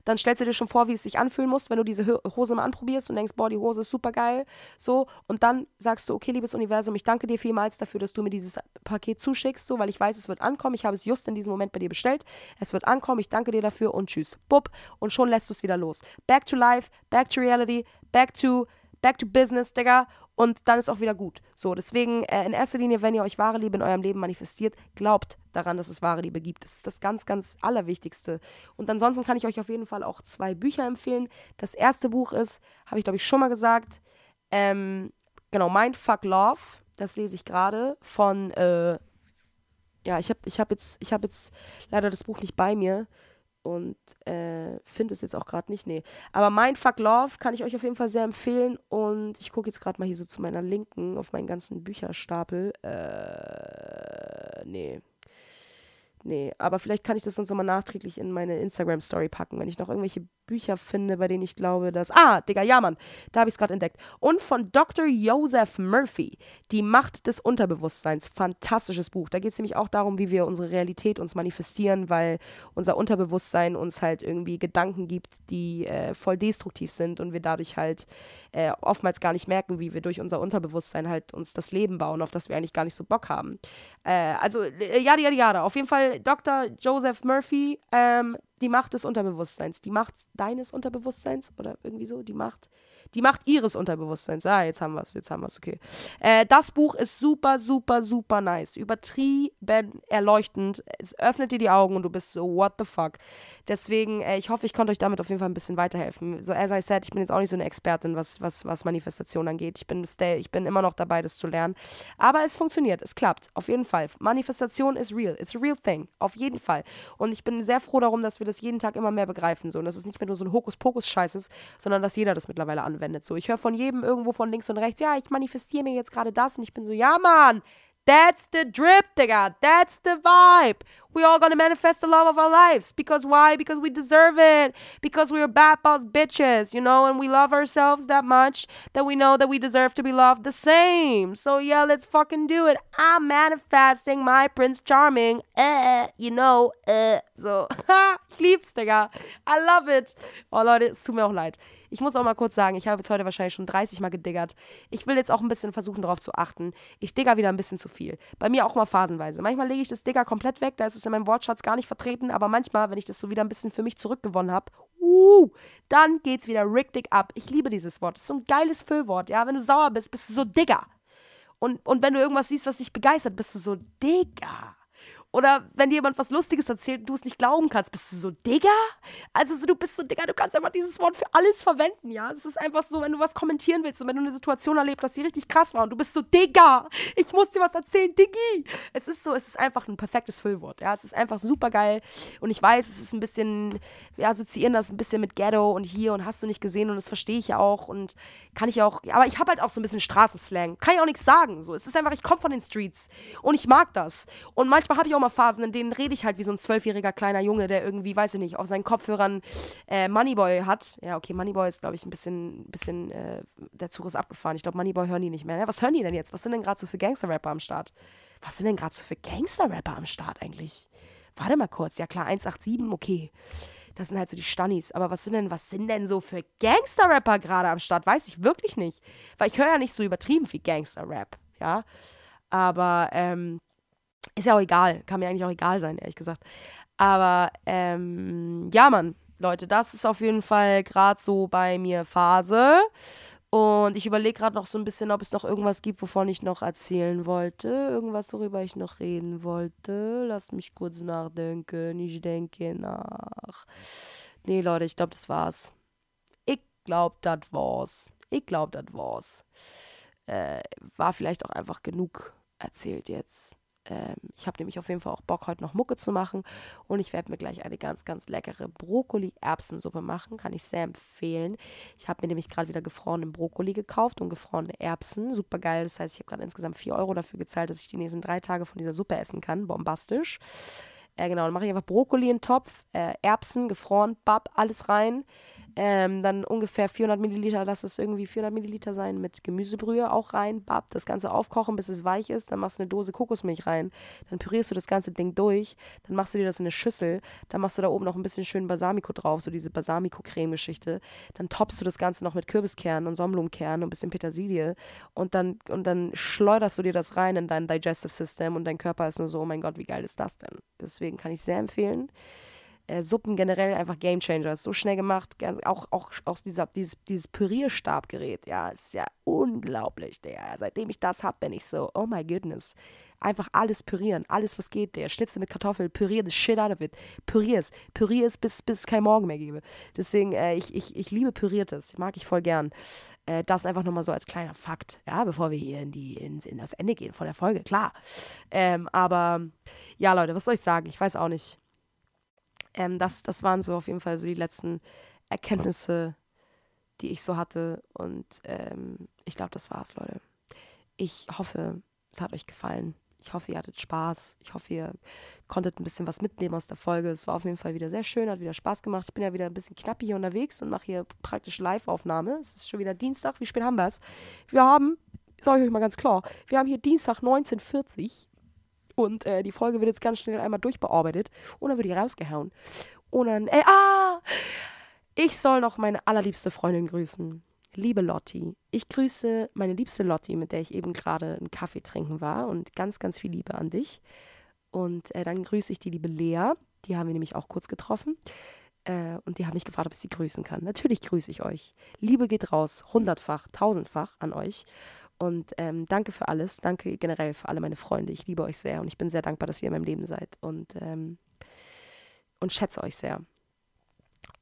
Dann stellst du dir schon vor, wie es sich anfühlen muss, wenn du diese Hose mal anprobierst und denkst, boah, die Hose ist super geil. So, und dann sagst du, okay, liebes Universum, ich danke dir vielmals dafür, dass du mir dieses Paket zuschickst, so, weil ich weiß, es wird ankommen. Ich habe es just in diesem Moment bei dir bestellt. Es wird ankommen, ich danke dir dafür und tschüss. Bupp. Und schon lässt du es wieder los. Back to life, back to reality, back to, back to business, Digga und dann ist auch wieder gut. So, deswegen äh, in erster Linie, wenn ihr euch wahre Liebe in eurem Leben manifestiert, glaubt daran, dass es wahre Liebe gibt. Das ist das ganz, ganz Allerwichtigste. Und ansonsten kann ich euch auf jeden Fall auch zwei Bücher empfehlen. Das erste Buch ist, habe ich glaube ich schon mal gesagt, ähm, genau, Mindfuck Love. Das lese ich gerade von, äh, ja, ich habe ich hab jetzt, hab jetzt leider das Buch nicht bei mir und äh, finde es jetzt auch gerade nicht, nee. Aber Mindfuck Love kann ich euch auf jeden Fall sehr empfehlen und ich gucke jetzt gerade mal hier so zu meiner Linken auf meinen ganzen Bücherstapel. Äh, nee. Nee, aber vielleicht kann ich das sonst nochmal nachträglich in meine Instagram-Story packen, wenn ich noch irgendwelche Bücher finde, bei denen ich glaube, dass. Ah, Digga, ja, Mann, da habe ich es gerade entdeckt. Und von Dr. Joseph Murphy, Die Macht des Unterbewusstseins. Fantastisches Buch. Da geht es nämlich auch darum, wie wir unsere Realität uns manifestieren, weil unser Unterbewusstsein uns halt irgendwie Gedanken gibt, die äh, voll destruktiv sind und wir dadurch halt äh, oftmals gar nicht merken, wie wir durch unser Unterbewusstsein halt uns das Leben bauen, auf das wir eigentlich gar nicht so Bock haben. Äh, also, äh, ja, ja, ja, auf jeden Fall Dr. Joseph Murphy, ähm, die Macht des Unterbewusstseins, die Macht deines Unterbewusstseins oder irgendwie so, die Macht die Macht ihres Unterbewusstseins. Ah, jetzt haben wir es, jetzt haben wir es, okay. Äh, das Buch ist super, super, super nice. Übertrieben erleuchtend. Es öffnet dir die Augen und du bist so, what the fuck. Deswegen, äh, ich hoffe, ich konnte euch damit auf jeden Fall ein bisschen weiterhelfen. So, as I said, ich bin jetzt auch nicht so eine Expertin, was, was, was Manifestation angeht. Ich bin, ich bin immer noch dabei, das zu lernen. Aber es funktioniert, es klappt. Auf jeden Fall. Manifestation ist real. It's a real thing. Auf jeden Fall. Und ich bin sehr froh darum, dass wir das jeden Tag immer mehr begreifen. So. Und dass es nicht mehr nur so ein Hokuspokus-Scheiß ist, sondern dass jeder das mittlerweile anwendet anwendet. So, ich höre von jedem irgendwo von links und rechts, ja, ich manifestiere mir jetzt gerade das und ich bin so, ja, Mann, That's the drip, Digga. That's the vibe. We all gonna manifest the love of our lives. Because why? Because we deserve it. Because we're bad boss bitches, you know, and we love ourselves that much that we know that we deserve to be loved the same. So yeah, let's fucking do it. I'm manifesting my Prince Charming. Uh, you know, uh. So, Ich lieb's, Digga. I love it. Oh, Leute, es tut mir auch leid. Ich muss auch mal kurz sagen, ich habe jetzt heute wahrscheinlich schon 30 Mal gediggert. Ich will jetzt auch ein bisschen versuchen, darauf zu achten. Ich digger wieder ein bisschen zu viel. Bei mir auch mal phasenweise. Manchmal lege ich das Digger komplett weg, da ist es in meinem Wortschatz gar nicht vertreten. Aber manchmal, wenn ich das so wieder ein bisschen für mich zurückgewonnen habe, uh, dann geht's wieder richtig ab. Ich liebe dieses Wort. Das ist so ein geiles Füllwort. Ja, wenn du sauer bist, bist du so Digger. Und, und wenn du irgendwas siehst, was dich begeistert, bist du so Digger. Oder wenn dir jemand was Lustiges erzählt und du es nicht glauben kannst, bist du so, Digga? Also so, du bist so, Digga, du kannst einfach dieses Wort für alles verwenden, ja? Es ist einfach so, wenn du was kommentieren willst und wenn du eine Situation erlebt hast, die richtig krass war und du bist so, Digga, ich muss dir was erzählen, Diggi. Es ist so, es ist einfach ein perfektes Füllwort, ja? Es ist einfach super geil und ich weiß, es ist ein bisschen, wir assoziieren das ein bisschen mit Ghetto und hier und hast du nicht gesehen und das verstehe ich ja auch und kann ich auch, aber ich habe halt auch so ein bisschen Straßenslang. Kann ich auch nichts sagen, so. Es ist einfach, ich komme von den Streets und ich mag das. Und manchmal habe ich auch Phasen, in denen rede ich halt wie so ein zwölfjähriger kleiner Junge, der irgendwie, weiß ich nicht, auf seinen Kopfhörern äh, Moneyboy hat. Ja, okay, Moneyboy ist, glaube ich, ein bisschen, bisschen äh, der Zug ist abgefahren. Ich glaube, Moneyboy hören die nicht mehr. Ne? Was hören die denn jetzt? Was sind denn gerade so für Gangster-Rapper am Start? Was sind denn gerade so für Gangster-Rapper am Start eigentlich? Warte mal kurz. Ja, klar, 187, okay. Das sind halt so die Stunnies. Aber was sind denn, was sind denn so für Gangster-Rapper gerade am Start? Weiß ich wirklich nicht. Weil ich höre ja nicht so übertrieben viel Gangster-Rap, ja. Aber ähm, ist ja auch egal. Kann mir eigentlich auch egal sein, ehrlich gesagt. Aber ähm, ja, Mann, Leute, das ist auf jeden Fall gerade so bei mir Phase. Und ich überlege gerade noch so ein bisschen, ob es noch irgendwas gibt, wovon ich noch erzählen wollte. Irgendwas, worüber ich noch reden wollte. Lasst mich kurz nachdenken. Ich denke nach. Nee, Leute, ich glaube, das war's. Ich glaube, das war's. Ich glaube, das war's. Äh, war vielleicht auch einfach genug erzählt jetzt. Ähm, ich habe nämlich auf jeden Fall auch Bock, heute noch Mucke zu machen. Und ich werde mir gleich eine ganz, ganz leckere Brokkoli-Erbsensuppe machen. Kann ich sehr empfehlen. Ich habe mir nämlich gerade wieder gefrorenen Brokkoli gekauft und gefrorene Erbsen. Super geil. Das heißt, ich habe gerade insgesamt 4 Euro dafür gezahlt, dass ich die nächsten drei Tage von dieser Suppe essen kann. Bombastisch. Äh, genau, dann mache ich einfach Brokkoli in den Topf, äh, Erbsen, gefroren, Bab, alles rein. Ähm, dann ungefähr 400 Milliliter, lass es irgendwie 400 Milliliter sein, mit Gemüsebrühe auch rein. Bab, das Ganze aufkochen, bis es weich ist. Dann machst du eine Dose Kokosmilch rein. Dann pürierst du das ganze Ding durch. Dann machst du dir das in eine Schüssel. Dann machst du da oben noch ein bisschen schön Balsamico drauf, so diese Balsamico-Creme-Geschichte. Dann toppst du das Ganze noch mit Kürbiskernen und Sonnenblumenkernen und ein bisschen Petersilie. Und dann, und dann schleuderst du dir das rein in dein Digestive System und dein Körper ist nur so, oh mein Gott, wie geil ist das denn? Deswegen kann ich sehr empfehlen äh, Suppen generell einfach Game Changer. so schnell gemacht. Auch, auch, auch dieser, dieses, dieses Pürierstabgerät, ja, ist ja unglaublich, der. Seitdem ich das habe, bin ich so, oh my goodness. Einfach alles pürieren, alles was geht, der. Schnitzel mit Kartoffeln, pürier the shit out of it. Pürier's, pürier's, bis, bis es kein Morgen mehr gebe. Deswegen, äh, ich, ich, ich liebe Püriertes, mag ich voll gern. Äh, das einfach nochmal so als kleiner Fakt, ja, bevor wir hier in, die, in, in das Ende gehen von der Folge, klar. Ähm, aber ja, Leute, was soll ich sagen? Ich weiß auch nicht ähm, das, das waren so auf jeden Fall so die letzten Erkenntnisse, die ich so hatte. Und ähm, ich glaube, das war's, Leute. Ich hoffe, es hat euch gefallen. Ich hoffe, ihr hattet Spaß. Ich hoffe, ihr konntet ein bisschen was mitnehmen aus der Folge. Es war auf jeden Fall wieder sehr schön, hat wieder Spaß gemacht. Ich bin ja wieder ein bisschen knapp hier unterwegs und mache hier praktisch Live-Aufnahme. Es ist schon wieder Dienstag. Wie spät haben wir es? Wir haben, sage ich euch mal ganz klar, wir haben hier Dienstag 1940 und äh, die Folge wird jetzt ganz schnell einmal durchbearbeitet und dann wird die rausgehauen. Und dann, äh, ah! Ich soll noch meine allerliebste Freundin grüßen. Liebe Lotti, ich grüße meine liebste Lotti, mit der ich eben gerade einen Kaffee trinken war und ganz, ganz viel Liebe an dich. Und äh, dann grüße ich die liebe Lea, die haben wir nämlich auch kurz getroffen. Äh, und die haben mich gefragt, ob ich sie grüßen kann. Natürlich grüße ich euch. Liebe geht raus, hundertfach, tausendfach an euch. Und ähm, danke für alles. Danke generell für alle meine Freunde. Ich liebe euch sehr und ich bin sehr dankbar, dass ihr in meinem Leben seid und, ähm, und schätze euch sehr.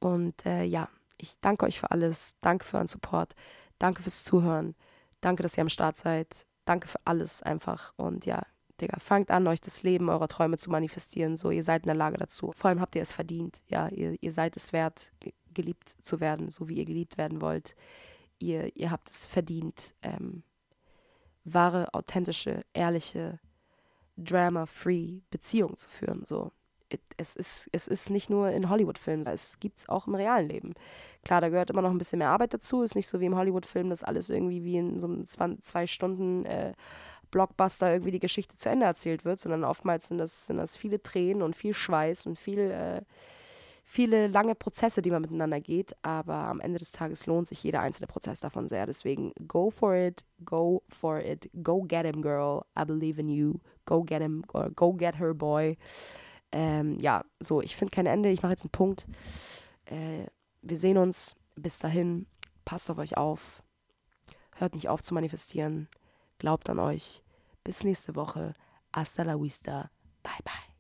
Und äh, ja, ich danke euch für alles. Danke für euren Support. Danke fürs Zuhören. Danke, dass ihr am Start seid. Danke für alles einfach. Und ja, Digga, fangt an, euch das Leben eurer Träume zu manifestieren. So, ihr seid in der Lage dazu. Vor allem habt ihr es verdient. Ja, ihr, ihr seid es wert, geliebt zu werden, so wie ihr geliebt werden wollt. Ihr, ihr habt es verdient, ähm, wahre, authentische, ehrliche, drama-free Beziehung zu führen. So. Es ist, es ist nicht nur in Hollywood-Filmen, es gibt es auch im realen Leben. Klar, da gehört immer noch ein bisschen mehr Arbeit dazu. Ist nicht so wie im Hollywood-Film, dass alles irgendwie wie in so einem zwei Stunden äh, irgendwie die Geschichte zu Ende erzählt wird, sondern oftmals sind das, sind das viele Tränen und viel Schweiß und viel, äh, viele lange Prozesse, die man miteinander geht, aber am Ende des Tages lohnt sich jeder einzelne Prozess davon sehr. Deswegen go for it, go for it, go get him, girl. I believe in you. Go get him or go get her, boy. Ähm, ja, so, ich finde kein Ende. Ich mache jetzt einen Punkt. Äh, wir sehen uns. Bis dahin, passt auf euch auf. Hört nicht auf zu manifestieren. Glaubt an euch. Bis nächste Woche. Hasta la vista. Bye, bye.